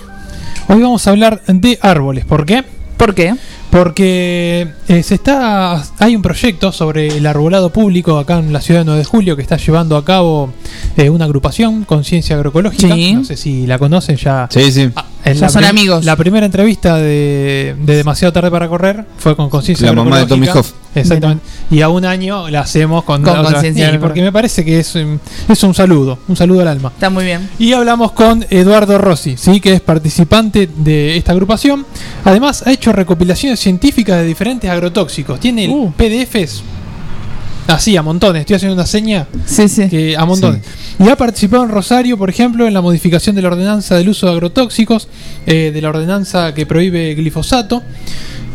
Hoy vamos a hablar de árboles. ¿Por qué? ¿Por qué? Porque eh, se está hay un proyecto sobre el arbolado público acá en la ciudad de 9 de Julio que está llevando a cabo eh, una agrupación Conciencia Agroecológica. Sí. No sé si la conocen ya. Sí, sí. En Ya son amigos. La primera entrevista de, de Demasiado Tarde para Correr fue con Conciencia La mamá de Tommy. Hoff. Exactamente. Y a un año la hacemos con, Con Conciencia Porque me parece que es, es un saludo, un saludo al alma. Está muy bien. Y hablamos con Eduardo Rossi, ¿sí? que es participante de esta agrupación. Además, ha hecho recopilaciones científicas de diferentes agrotóxicos. Tiene Uh. PDFs así, a montones. Estoy haciendo una seña Sí, sí. que a montones. Y ha participado en Rosario, por ejemplo, en la modificación de la ordenanza del uso de agrotóxicos, eh, de la ordenanza que prohíbe glifosato.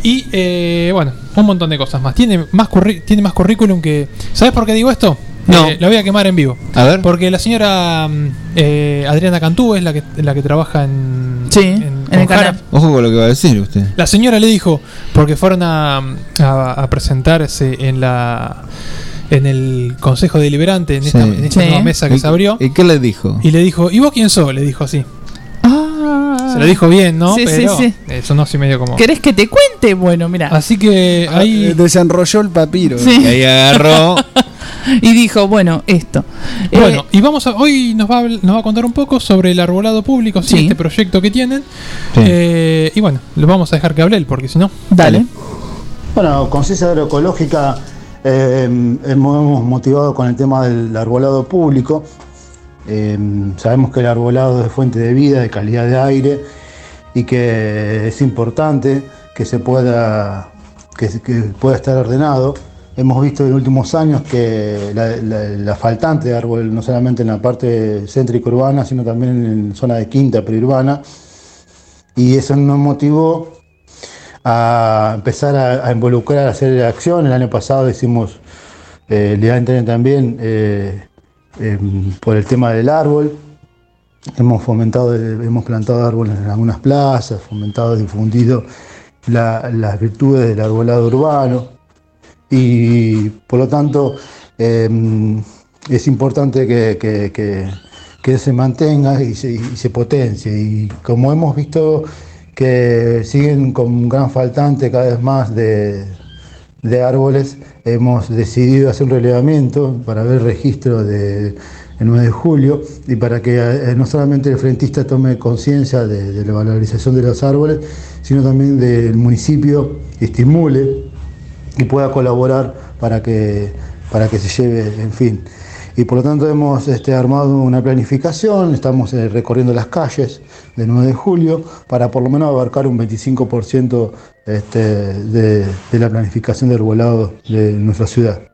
Y eh, bueno, un montón de cosas más. Tiene más, curri- tiene más currículum que. ¿Sabes por qué digo esto? No. Eh, la voy a quemar en vivo. A ver. Porque la señora mm, eh, Adriana Cantú es la que, la que trabaja en. Sí, en, en con el canal. Jara. Ojo con lo que va a decir usted. La señora le dijo, porque fueron a, a- a presentarse en la en el Consejo Deliberante, en esta, Sí. en esta Sí. nueva mesa que ¿Y- se abrió, ¿Y qué le dijo? y le dijo, ¿y vos quién sos? Le dijo así. Ah. Se lo dijo bien, ¿no? Sí, sí, Pero sí. eso no así medio como... ¿Querés que te cuente? Bueno, mira. Así que Ah, ahí... eh, Desenrolló el papiro. Sí. Y ahí agarró. y dijo, bueno, esto. Eh, Bueno, y vamos a, hoy nos va, a, nos va a contar un poco sobre el arbolado público, sí, este proyecto que tienen. Sí. Eh, y bueno, lo vamos a dejar que hable él, porque si no. Dale. Bueno, Conciencia Agroecológica eh, hemos motivado con el tema del arbolado público. Eh, sabemos que el arbolado es fuente de vida, de calidad de aire y que es importante que se pueda, que, se- que pueda estar ordenado. Hemos visto en los últimos años que la, la- la faltante de árbol, no solamente en la parte céntrica urbana, sino también en zona de quinta periurbana, y eso nos motivó a empezar a, a involucrar, a hacer acción. El año pasado hicimos eh, el también eh, em, por el tema del árbol. Hemos fomentado, eh, hemos plantado árboles en algunas plazas, fomentado, difundido la- las virtudes del arbolado urbano y por lo tanto em, es importante que, que- que- se mantenga y se, potencie. Y como hemos visto que siguen con un gran faltante cada vez más de, de árboles, hemos decidido hacer un relevamiento para ver registro del 9 de julio y para que eh, no solamente el frentista tome conciencia de, de la valorización de los árboles, sino también del municipio estimule y pueda colaborar para que, para que se lleve, en fin. Y por lo tanto hemos este, armado una planificación, estamos eh, recorriendo las calles del 9 de julio para por lo menos abarcar un 25% este, de, de la planificación de arbolado de nuestra ciudad.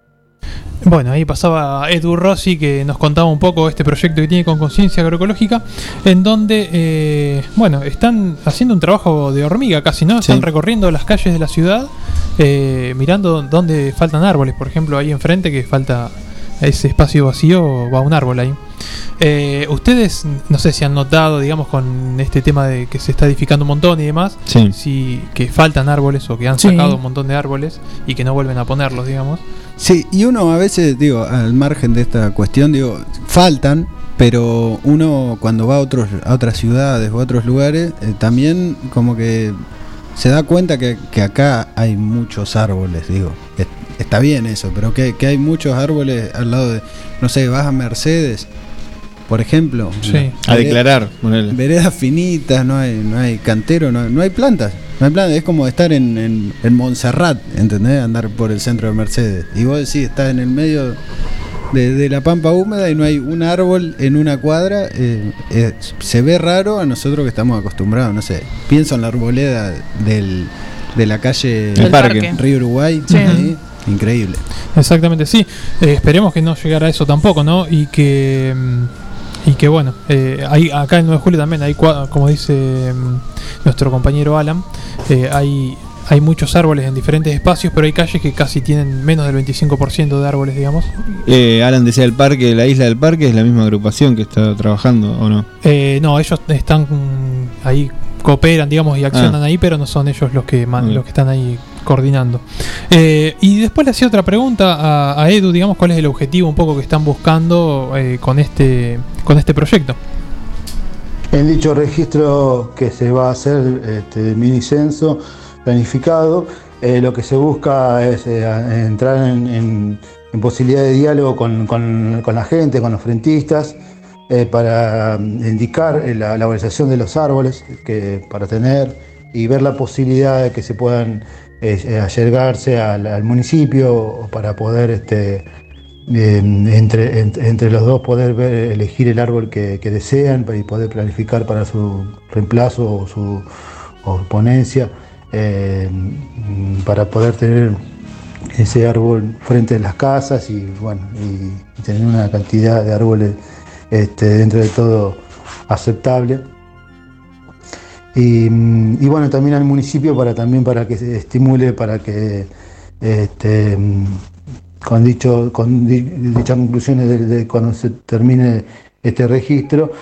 Bueno, ahí pasaba Edu Rossi que nos contaba un poco este proyecto que tiene con conciencia agroecológica, en donde, eh, bueno, están haciendo un trabajo de hormiga casi, ¿no? Están recorriendo las calles de la ciudad, eh, mirando dónde faltan árboles, por ejemplo, ahí enfrente que falta ese espacio vacío, va un árbol ahí. Eh, Ustedes, no sé si han notado, digamos, con este tema de que se está edificando un montón y demás, Sí. si que faltan árboles o que han Sí. sacado un montón de árboles y que no vuelven a ponerlos, digamos. Sí, y uno a veces, digo, al margen de esta cuestión, digo, faltan, pero uno cuando va a, otros, a otras ciudades o a otros lugares, eh, también como que se da cuenta que, que acá hay muchos árboles, digo. Es- Está bien eso, pero que, que hay muchos árboles al lado de, no sé, vas a Mercedes, por ejemplo. Sí. A vereda- declarar. Veredas finitas, no hay, no hay cantero, no hay, no hay plantas. No hay plantas, es como estar en, en, en Montserrat, ¿entendés? Andar por el centro de Mercedes. Y vos decís, estás en el medio de, de la pampa húmeda y no hay un árbol en una cuadra. eh, eh, se ve raro a nosotros que estamos acostumbrados, no sé. Pienso en la arboleda del, de la calle El parque. Río Uruguay. Sí. ahí, increíble. Exactamente, sí. Eh, esperemos que no llegara a eso tampoco, ¿no? Y que. mm, Y que bueno, eh, hay, acá en 9 de julio también hay, como dice mm, nuestro compañero Alan, eh, hay, hay muchos árboles en diferentes espacios, pero hay calles que casi tienen menos del 25% de árboles, digamos. Eh, Alan decía el parque, la isla del parque es la misma agrupación que está trabajando, ¿o no? Eh, no, ellos están ahí, cooperan, digamos, y accionan Ah. ahí, pero no son ellos los que, man- los que están ahí coordinando. Eh, y después le hacía otra pregunta a, Edu, digamos, cuál es el objetivo un poco que están buscando eh, con, este, con este proyecto. En dicho registro que se va a hacer este, de mini censo planificado, eh, lo que se busca es entrar en, posibilidad de diálogo con, con- la gente, con los frentistas, para mm, indicar la, la valorización de los árboles que, para tener y ver la posibilidad de que se puedan eh, al, al municipio para poder este, eh, entre, entre, los dos poder elegir el árbol que, desean y poder planificar para su reemplazo o su o ponencia mm, para poder tener ese árbol frente a las casas y bueno y tener una cantidad de árboles este, dentro de todo aceptable y, bueno también al municipio para también para que se estimule para que este, con dicho con di- dichas conclusiones de, cuando se termine este registro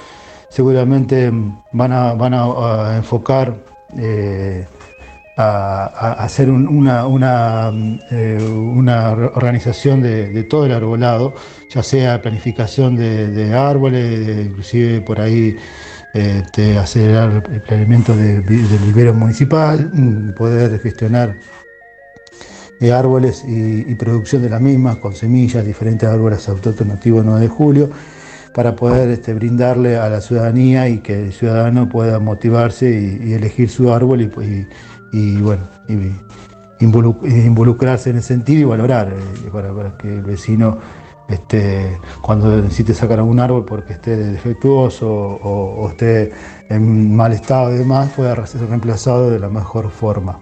seguramente van a van a, enfocar eh, a, hacer un- una, una, eh, organización de, todo el arbolado, ya sea planificación de, árboles, inclusive por ahí este, acelerar el planeamiento de, del vivero municipal, mm, poder gestionar eh, árboles y, producción de las mismas con semillas, diferentes árboles autóctonos nativos 9 de julio, para poder este, brindarle a la ciudadanía y que el ciudadano pueda motivarse y, elegir su árbol y, pues, bueno, involucrarse en ese sentido y valorar eh, para que el vecino este, cuando necesite sacar algún árbol porque esté defectuoso o, o esté en mal estado y demás, pueda ser reemplazado de la mejor forma.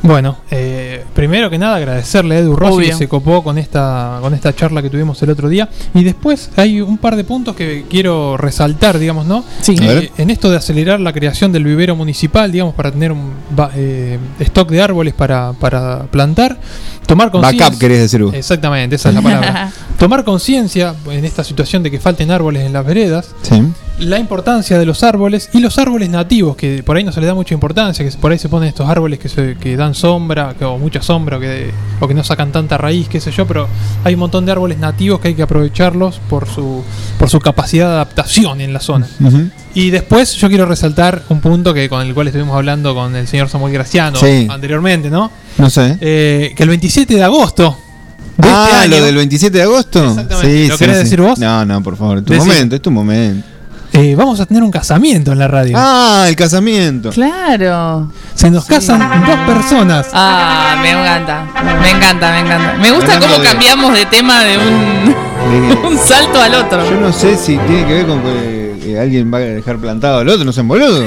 Bueno, eh, primero que nada agradecerle a Edu Rossi Obvio. que se copó con esta, con esta charla que tuvimos el otro día. Y después hay un par de puntos que quiero resaltar, digamos, ¿no? Sí. Eh, en esto de acelerar la creación del vivero municipal, digamos, para tener un ba- eh, stock de árboles para, para plantar. Tomar conciencia. Backup querés decir vos. Exactamente, esa es la palabra. Tomar conciencia en esta situación de que falten árboles en las veredas Sí. La importancia de los árboles y los árboles nativos, que por ahí no se le da mucha importancia, que por ahí se ponen estos árboles que, se, que dan sombra, que, o mucha sombra, o que, o que no sacan tanta raíz, qué sé yo, pero hay un montón de árboles nativos que hay que aprovecharlos por su, por su capacidad de adaptación en la zona. Y después yo quiero resaltar un punto que con el cual estuvimos hablando con el señor Samuel Graciano Sí. anteriormente, ¿no? No sé. Eh, que el 27 de agosto de ah, este año, lo del 27 de agosto. Exactamente. ¿Lo querés decir vos? No, no, por favor. Es tu momento, es tu momento. Eh, vamos a tener un casamiento en la radio. Ah, el casamiento. Claro. Se nos casan dos personas. Ah, me encanta. Me encanta, me encanta. Me gusta Hablando cómo de- cambiamos de tema de un, un salto al otro. Yo no sé si tiene que ver con que alguien va a dejar plantado al otro, no sean boludo.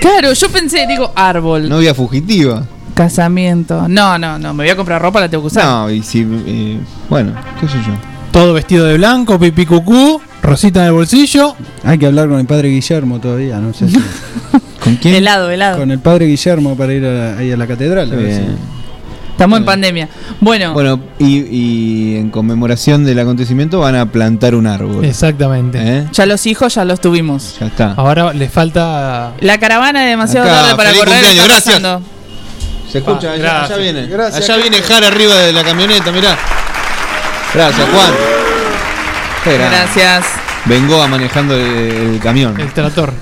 Claro, yo pensé, digo, árbol, Novia fugitiva. casamiento. No, no, no, me voy a comprar ropa, la tengo que usar. No, y si. eh, bueno, qué sé yo. Todo vestido de blanco, pipi cucú, rosita en el bolsillo. Hay que hablar con el padre Guillermo todavía, no sé si. ¿Con quién? Helado, helado. Con el padre Guillermo para ir a la, ahí a la catedral. a ver Bien. si- Estamos en pandemia. Bueno, Bueno, y, y en conmemoración del acontecimiento van a plantar un árbol. Exactamente. ¿Eh? ya los hijos ya los tuvimos. Ya está. Ahora le falta. La caravana de demasiado Acá, tarde para feliz correr está gracias. pasando. Se escucha, Ah, allá, gracias. allá viene. Gracias, allá viene Jara arriba de la camioneta, mirá. Gracias, Juan. Espera. Gracias. Vengo a manejando el, el camión. El trator.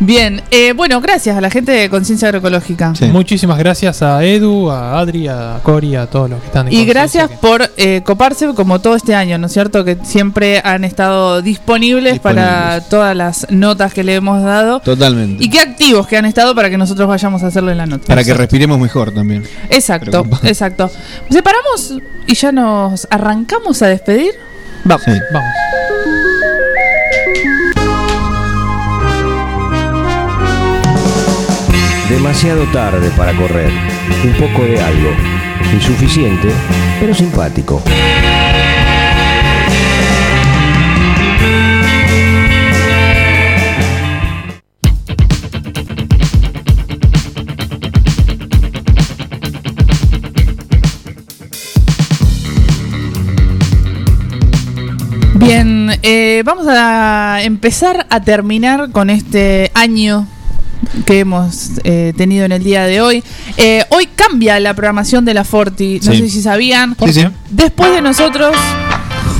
Bien, eh, bueno, gracias a la gente de Conciencia Agroecológica. Sí. Muchísimas gracias a Edu, a Adri, a Cori, a todos los que están en Y gracias que- por eh, coparse como todo este año, ¿no es cierto? Que siempre han estado disponibles, para todas las notas que le hemos dado. Totalmente. Y qué activos que han estado para que nosotros vayamos a hacerle la nota. Para que respiremos mejor también. Exacto, Pero- exacto. ¿Separamos y ya nos arrancamos a despedir? Vamos. Sí. Vamos. Demasiado tarde para correr. Un poco de algo. Insuficiente, pero simpático. Bien, eh, vamos a empezar a terminar con este año que hemos eh, tenido en el día de hoy. Eh, hoy cambia la programación de la Forti, no Sí. sé si sabían. Sí, sí. Después de nosotros,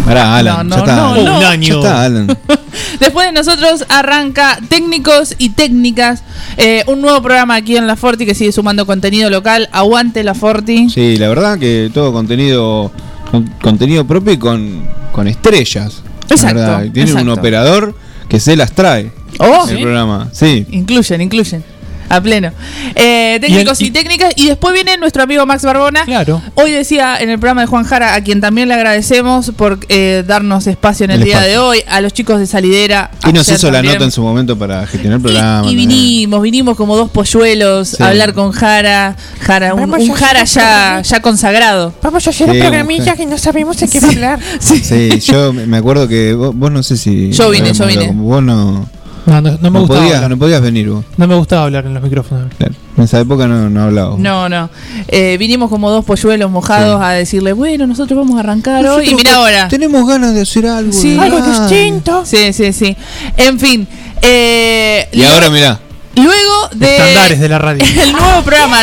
Pará, Alan. No, ya no, está. no, Alan. no. Un año. Ya está, Alan. después de nosotros arranca técnicos y técnicas, eh, un nuevo programa aquí en la Forti que sigue sumando contenido local. Aguante la Forti. Sí, la verdad que todo contenido con- contenido propio y con, con estrellas. la Exacto, Tienen un operador que se las trae. Oh, el ¿sí? programa. Sí. Incluyen, incluyen. A pleno. Eh, técnicos Y y, el- y- técnicas. Y después viene nuestro amigo Max Barbona. Claro. Hoy decía en el programa de Juan Jara, a quien también le agradecemos por eh, darnos espacio en el, El día espacio. de hoy, a los chicos de Salidera. Y nos hizo la también. nota en su momento para gestionar el programa. Y vinimos, vinimos como dos polluelos Sí. a hablar con Jara. Jara, un, Jara ya, ya consagrado. Vamos a hacer Sí, un programilla que no sabemos de qué va a hablar. Sí, yo me acuerdo que vos, vos no sé si. Yo vine, yo vine. Vos no. No, no, no me no gustaba. podías, hablar. no podías venir vos. No me gustaba hablar en los micrófonos. Claro. En esa época no, no hablaba. No, no. Eh, vinimos como dos polluelos mojados a decirle, bueno, nosotros vamos a arrancar hoy. Y mira ahora. Tenemos ganas de hacer algo. Sí. Algo distinto. Sí, sí, sí. En fin. eh, Y ahora mirá. Luego de. Estandares de la radio. El nuevo programa.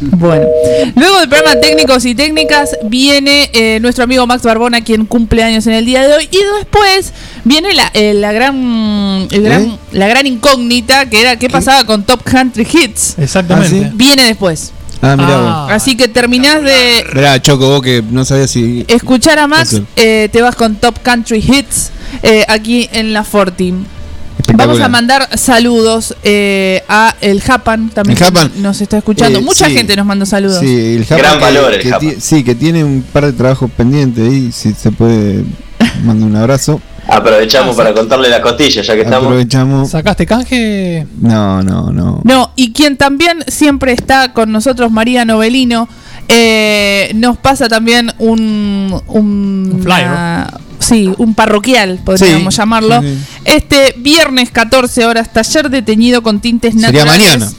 Bueno, luego del programa Técnicos y Técnicas viene eh, nuestro amigo Max Barbona, quien cumple años en el día de hoy. Y después viene la, eh, la gran, el gran- ¿Eh? la gran incógnita que era qué pasaba con Top Country Hits. Exactamente. Ah, Viene después. Ah, mirá vos. Así que terminás de Mirá, Choco, vos que no sabías si. escuchar a Max, eh, te vas con Top Country Hits eh, aquí en la Forti. Vamos a mandar saludos eh, a el Japan, también El Japan. nos está escuchando. Eh, Mucha sí. gente nos mandó saludos. Sí, el Japa Gran que- valor el que Sí, que tiene un par de trabajos pendientes ahí. Si se puede, mando un abrazo. Aprovechamos para contarle la costilla, ya que estamos. Aprovechamos. ¿Sacaste canje? No, no, no. No, y quien también siempre está con nosotros, María Novelino, eh, nos pasa también un, un, flyer. una- sí, un parroquial, podríamos Sí, llamarlo. sí, sí. Este viernes 14 horas, taller de teñido con tintes Sería naturales. mañana.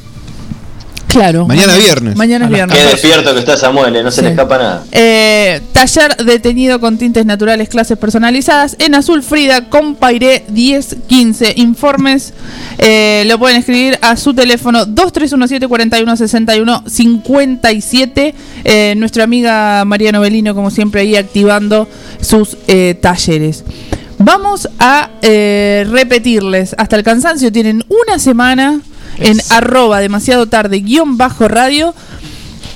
Claro. Mañana viernes. Mañana es viernes. Qué despierto que está Samuel, no se le Sí. escapa nada. Eh, taller de teñido con tintes naturales, clases personalizadas en Azul Frida, Compairé 1015. Informes eh, lo pueden escribir a su teléfono 2317 41 61 57. Eh, nuestra amiga María Novelino, como siempre, ahí activando sus eh, talleres. Vamos a eh, repetirles hasta el cansancio. Tienen una semana en arroba demasiado tarde guion bajo radio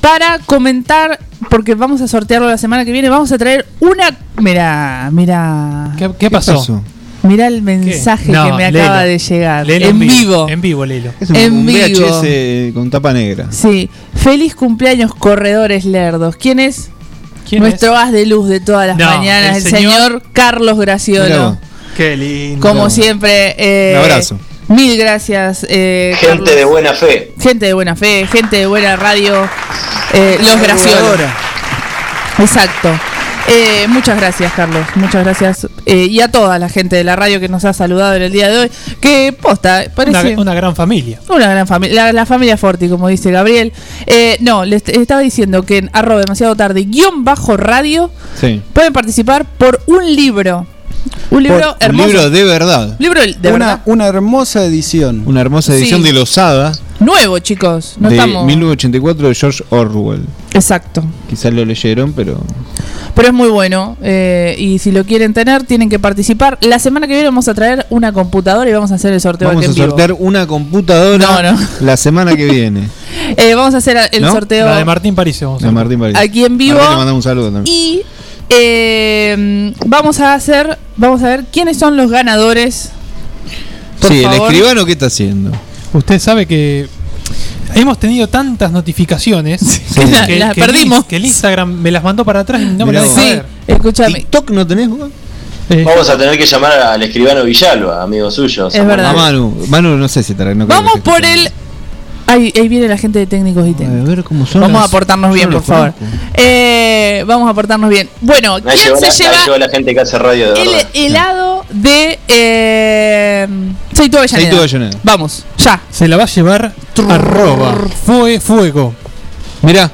para comentar, porque vamos a sortearlo la semana que viene, vamos a traer una... Mira, mira... ¿Qué, qué pasó? Mira el mensaje No, que me acaba de llegar. En vivo. En vivo, Lelo. Es un, En un vivo. VHS con tapa negra. Sí. Feliz cumpleaños, corredores lerdos. ¿Quién es? ¿Quién Nuestro haz de luz de todas las No, mañanas, el el señor- señor, Carlos Graciolo. Qué lindo. Como siempre. eh, Un abrazo. Mil gracias. eh, Gente Carlos. de buena fe. Gente de buena fe, gente de buena radio. eh, los Graciolos. Exacto. Eh, muchas gracias, Carlos. Muchas gracias. Eh, y a toda la gente de la radio que nos ha saludado en el día de hoy. Que posta, parece. Una, una gran familia. Una gran familia, la, la familia Forti, como dice Gabriel. Eh, no, les estaba diciendo que en arroba demasiado tarde, guion bajo radio, Sí. pueden participar por un libro. Un libro Por- un hermoso. libro de verdad. Libro de una, verdad. una hermosa edición. Una hermosa edición Sí. de Losada Nuevo, chicos. No de estamos. 1984 de George Orwell. Exacto. Quizás lo leyeron, pero. Pero es muy bueno. eh, y si lo quieren tener, tienen que participar. La semana que viene vamos a traer una computadora y vamos a hacer el sorteo Vamos aquí a en vivo. sortear una computadora No, no. la semana que viene. Eh, vamos a hacer el ¿No? sorteo La de Martín París. Vamos a De hacer. Martín París. aquí en vivo. Martín, le mandamos un saludo también. Y eh, vamos a hacer, vamos a ver quiénes son los ganadores. Por sí, el escribano, ¿qué está haciendo? Usted sabe que hemos tenido tantas notificaciones Que la- las que perdimos. que el Instagram me las mandó para atrás y no me las dejó Sí, ver. escúchame. ¿TikTok no tenés vos? Eh, Vamos a tener que llamar al escribano Villalba, amigo suyo. Es verdad. A Manu. Manu no sé si. No creo Vamos por el. Ahí, ahí viene la gente de técnicos y A técnicos. ver cómo son. Vamos las- a portarnos bien, por favor. Eh, vamos a portarnos bien. Bueno, ¿quién se la, lleva la gente que hace radio de el verdad. helado de eh, Seito Avellaneda? Seito Avellaneda. Vamos, ya. se la va a llevar arroba fue fuego. Mirá,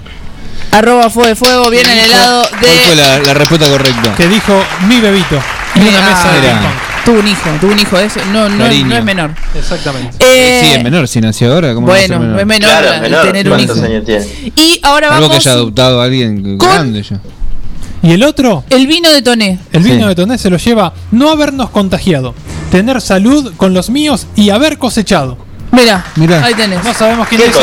Arroba Fue Fuego, viene el helado ¿cuál fue de. la, la respuesta correcta? Que dijo mi bebito. Y una Ah, mesa de pong. Tuvo un hijo, tuvo un hijo, es, no, no, no es menor. Exactamente. Eh, sí, es menor, si nació ahora. ¿cómo Bueno, es menor, Claro, el menor. tener un ¿Cuántos hijo. años tiene? Y ahora Algo que haya adoptado a alguien con- grande ya. Y el otro, El vino de Toné. el vino Sí. de Toné se lo lleva no habernos contagiado, tener salud con los míos y haber cosechado. Mira, Mirá. ahí tenés. No sabemos quién ¿Qué hizo.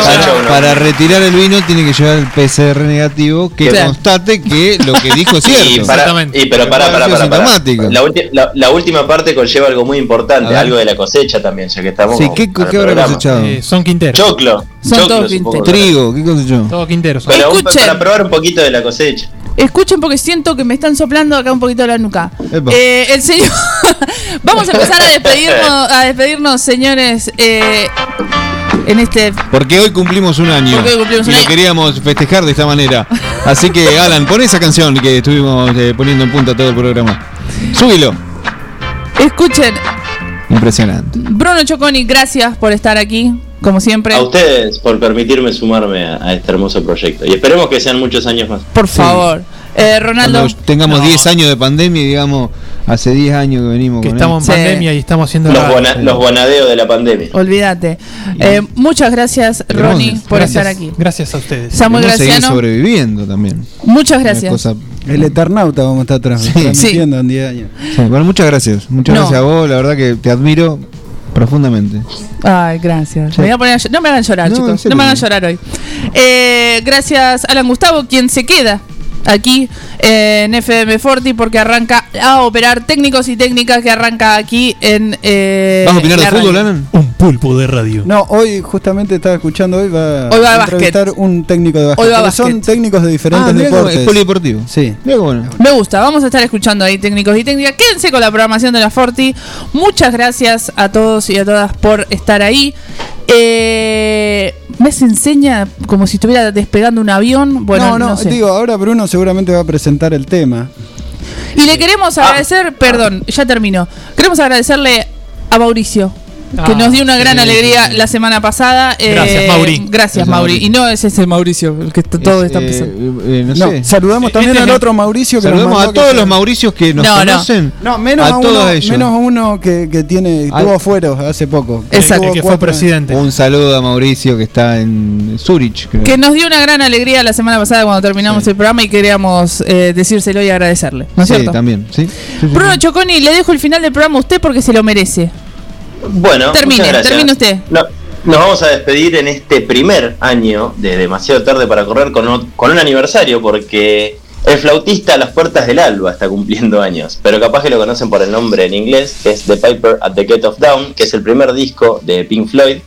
Para retirar el vino tiene que llevar el PCR negativo que Claro. constate que lo que dijo es Y, cierto. para, Exactamente. y pero para, para, Puede para, ser para. sintomático. La, ulti- la- la última parte conlleva algo muy A importante, ver. algo de la cosecha también, ya que estamos. Sí, ¿qué, con el qué habrá programa. cosechado? Eh, son Quinteros. Choclo. Son choclo, todos supongo. Trigo, ¿qué cosechó? Todo Quinteros. Pero un- Escuchen. para probar un poquito de la cosecha. Escuchen porque siento que me están soplando acá un poquito la nuca. Eh, el señor. Vamos a empezar a despedirnos, a despedirnos, señores. eh, en este. Porque hoy cumplimos un año. Cumplimos y un lo año. queríamos festejar de esta manera. Así que, Alan, pon esa canción que estuvimos eh, poniendo en punta todo el programa. Súbilo. Escuchen, Impresionante. Bruno Choconi, gracias por estar aquí, como siempre. A ustedes por permitirme sumarme a, a este hermoso proyecto. Y esperemos que sean muchos años más. Por favor. Eh, Ronaldo. Cuando tengamos No. 10 años de pandemia digamos, hace 10 años que venimos Que con estamos en Sí. pandemia y estamos haciendo Los, bona- los bonadeos de la pandemia. Olvídate. Eh, muchas gracias, Ronnie, Gracias. por Gracias, estar aquí. Gracias a ustedes. Samuel Graciano, sobreviviendo también. muchas gracias. El Eternauta vamos a estar trans- Sí. transmitiendo en 10 años. Sí, bueno, muchas gracias. Muchas No. gracias a vos, la verdad que te admiro. Profundamente. Ay, gracias. Sí. Me voy a poner a ll- no me hagan llorar, No, chicos. No me hagan llorar hoy. Eh, gracias, Alan Gustavo, quien se queda aquí en FM Forti porque arranca a operar técnicos y técnicas que arranca aquí en. eh, ¿Vas a opinar de fútbol. Alan? Un pulpo de radio. No, hoy justamente estaba escuchando, hoy va Hoy va a entrevistar un técnico de básquet. Hoy va son técnicos de diferentes Ah, deportes. es polideportivo. Sí. Bueno. Me gusta, vamos a estar escuchando ahí técnicos y técnicas. Quédense con la programación de la Forti. Muchas gracias a todos y a todas por estar ahí. Eh, me se enseña como si estuviera despegando un avión. Bueno, no, no, no, sé. digo, ahora Bruno seguramente va a presentar el tema. Y le queremos Ah. agradecer, perdón, ya termino. Queremos agradecerle a Mauricio. Que Ah, nos dio una gran sí. alegría la semana pasada. Eh, Gracias, Mauri. Gracias, Mauri. Mauri. Y no es ese Mauricio, el que t- todos están Eh, pensando. eh, no, No, sé. saludamos también Este al es- otro Mauricio que Saludamos a que todos los Mauricios que nos No, no. conocen. No, menos a a, todos uno, ellos. menos a uno que, que tiene, estuvo afuera hace poco. Exacto. El que fue presidente. Un saludo a Mauricio que está en Zurich. creo. Que nos dio una gran alegría la semana pasada cuando terminamos el programa y queríamos eh, decírselo y agradecerle. ¿No es sí, cierto? también. ¿sí? Sí, sí, Bruno sí. Choconi, le dejo el final del programa a usted porque se lo merece. Bueno, Termine, termine usted. No, nos vamos a despedir en este primer año de demasiado tarde para correr con, o- con un aniversario porque el flautista a las puertas del alba está cumpliendo años, pero capaz que lo conocen por el nombre en inglés, que es The Piper at the Gate of Dawn, que es el primer disco de Pink Floyd,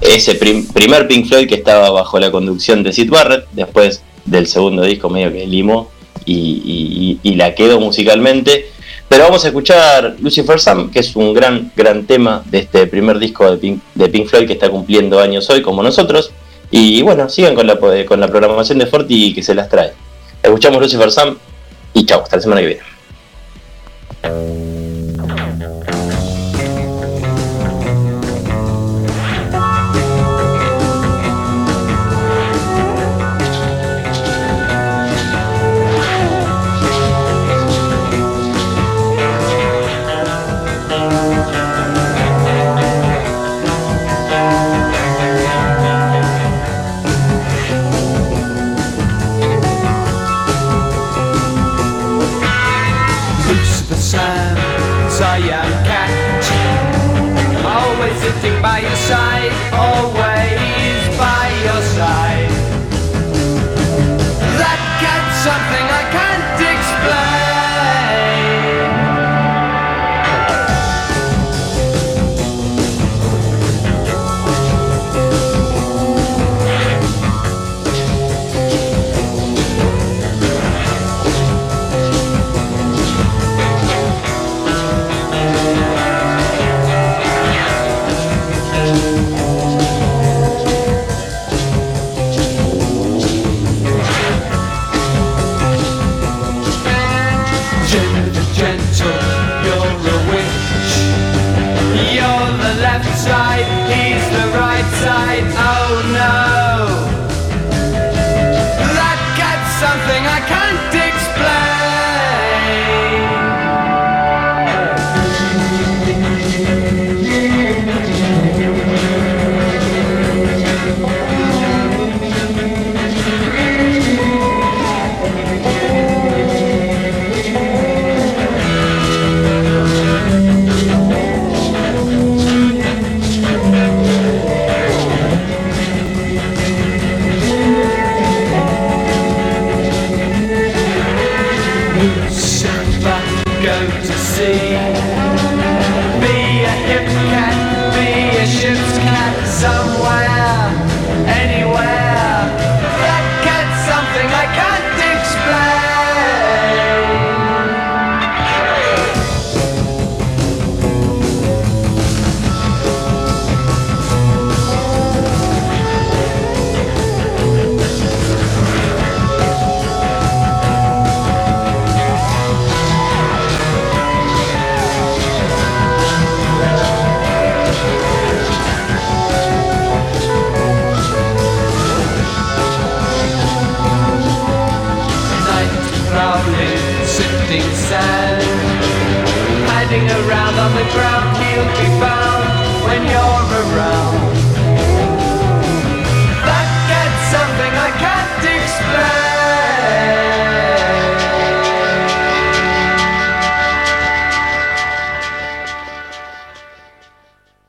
ese prim- primer Pink Floyd que estaba bajo la conducción de Sid Barrett, después del segundo disco medio que limó y, y- y- y la quedó musicalmente. Pero vamos a escuchar Lucifer Sam, que es un gran, gran tema de este primer disco de Pink, Floyd que está cumpliendo años hoy, como nosotros. Y bueno, sigan con la, con la programación de Forti que se las trae. Escuchamos Lucifer Sam y chao, hasta la semana que viene.